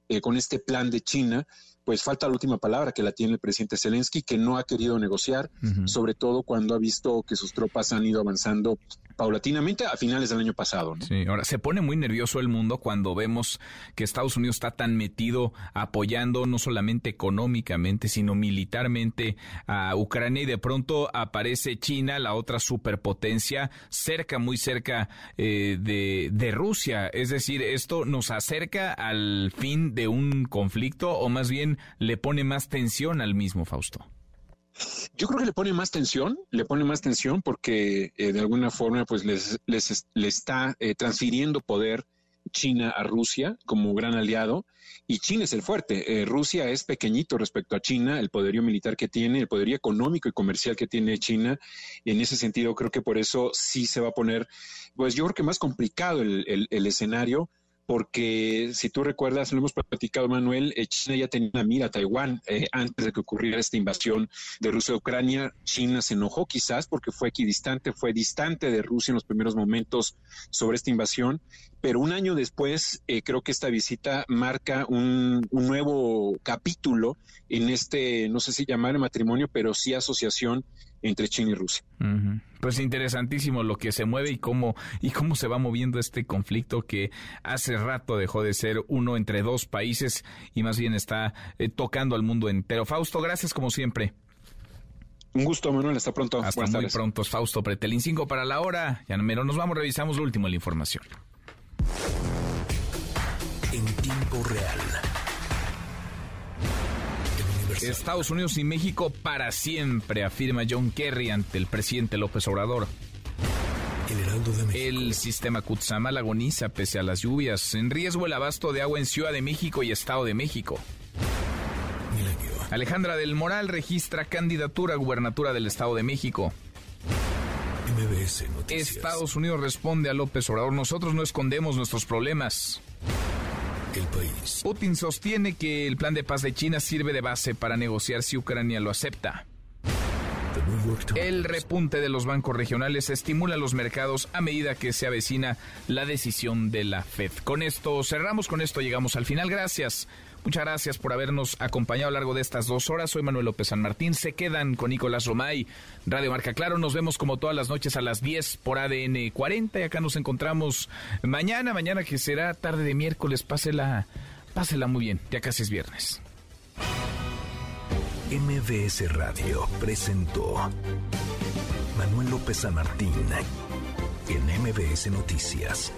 eh, con este plan de China, pues falta la última palabra que la tiene el presidente Zelensky, que no ha querido negociar, sobre todo cuando ha visto que sus tropas han ido avanzando paulatinamente a finales del año pasado. Sí, ahora se pone muy nervioso el mundo cuando vemos que Estados Unidos está tan metido apoyando no solamente económicamente, sino militarmente a Ucrania y de pronto aparece China, la otra superpotencia, cerca, muy cerca eh, de, de Rusia. Es decir, esto nos acerca al fin de un conflicto o más bien le pone más tensión al mismo, Fausto. Yo creo que le pone más tensión, le pone más tensión porque eh, de alguna forma pues les, les, le está eh, transfiriendo poder China a Rusia como gran aliado y China es el fuerte. Eh, Rusia es pequeñito respecto a China, el poderío militar que tiene, el poderío económico y comercial que tiene China. En ese sentido creo que por eso sí se va a poner, pues yo creo que más complicado el, el escenario porque si tú recuerdas, lo hemos platicado, Manuel, eh, China ya tenía una mira a Taiwán eh, antes de que ocurriera esta invasión de Rusia a Ucrania. China se enojó quizás porque fue equidistante, fue distante de Rusia en los primeros momentos sobre esta invasión, pero un año después eh, creo que esta visita marca un, un, nuevo capítulo en este, no sé si llamar matrimonio, pero sí asociación entre China y Rusia. Pues interesantísimo lo que se mueve y cómo y cómo se va moviendo este conflicto que hace rato dejó de ser uno entre dos países y más bien está eh, tocando al mundo entero. Fausto, gracias como siempre. Un gusto, Manuel. Hasta pronto. Hasta muy pronto. Fausto Pretelín 5 para la hora. Ya no nos vamos, revisamos lo último de la información. En tiempo real Estados Unidos y México para siempre, afirma John Kerry ante el presidente López Obrador. El, sistema Kutsamal agoniza pese a las lluvias. En riesgo el abasto de agua en Ciudad de México y Estado de México. Alejandra del Moral registra candidatura a gubernatura del Estado de México. Estados Unidos responde a López Obrador. Nosotros no escondemos nuestros problemas país. Putin sostiene que el plan de paz de China sirve de base para negociar si Ucrania lo acepta. El repunte de los bancos regionales estimula los mercados a medida que se avecina la decisión de la Fed. Con esto cerramos, con esto llegamos al final. Gracias Muchas gracias por habernos acompañado a lo largo de estas dos horas. Soy Manuel López San Martín. Se quedan con Nicolás Romay, Radio Marca Claro. Nos vemos como todas las noches a las 10 por ADN 40. Y acá nos encontramos mañana, mañana que será tarde de miércoles. Pásela, pásela muy bien. Ya casi es viernes. MBS Radio presentó Manuel López San Martín en MBS Noticias.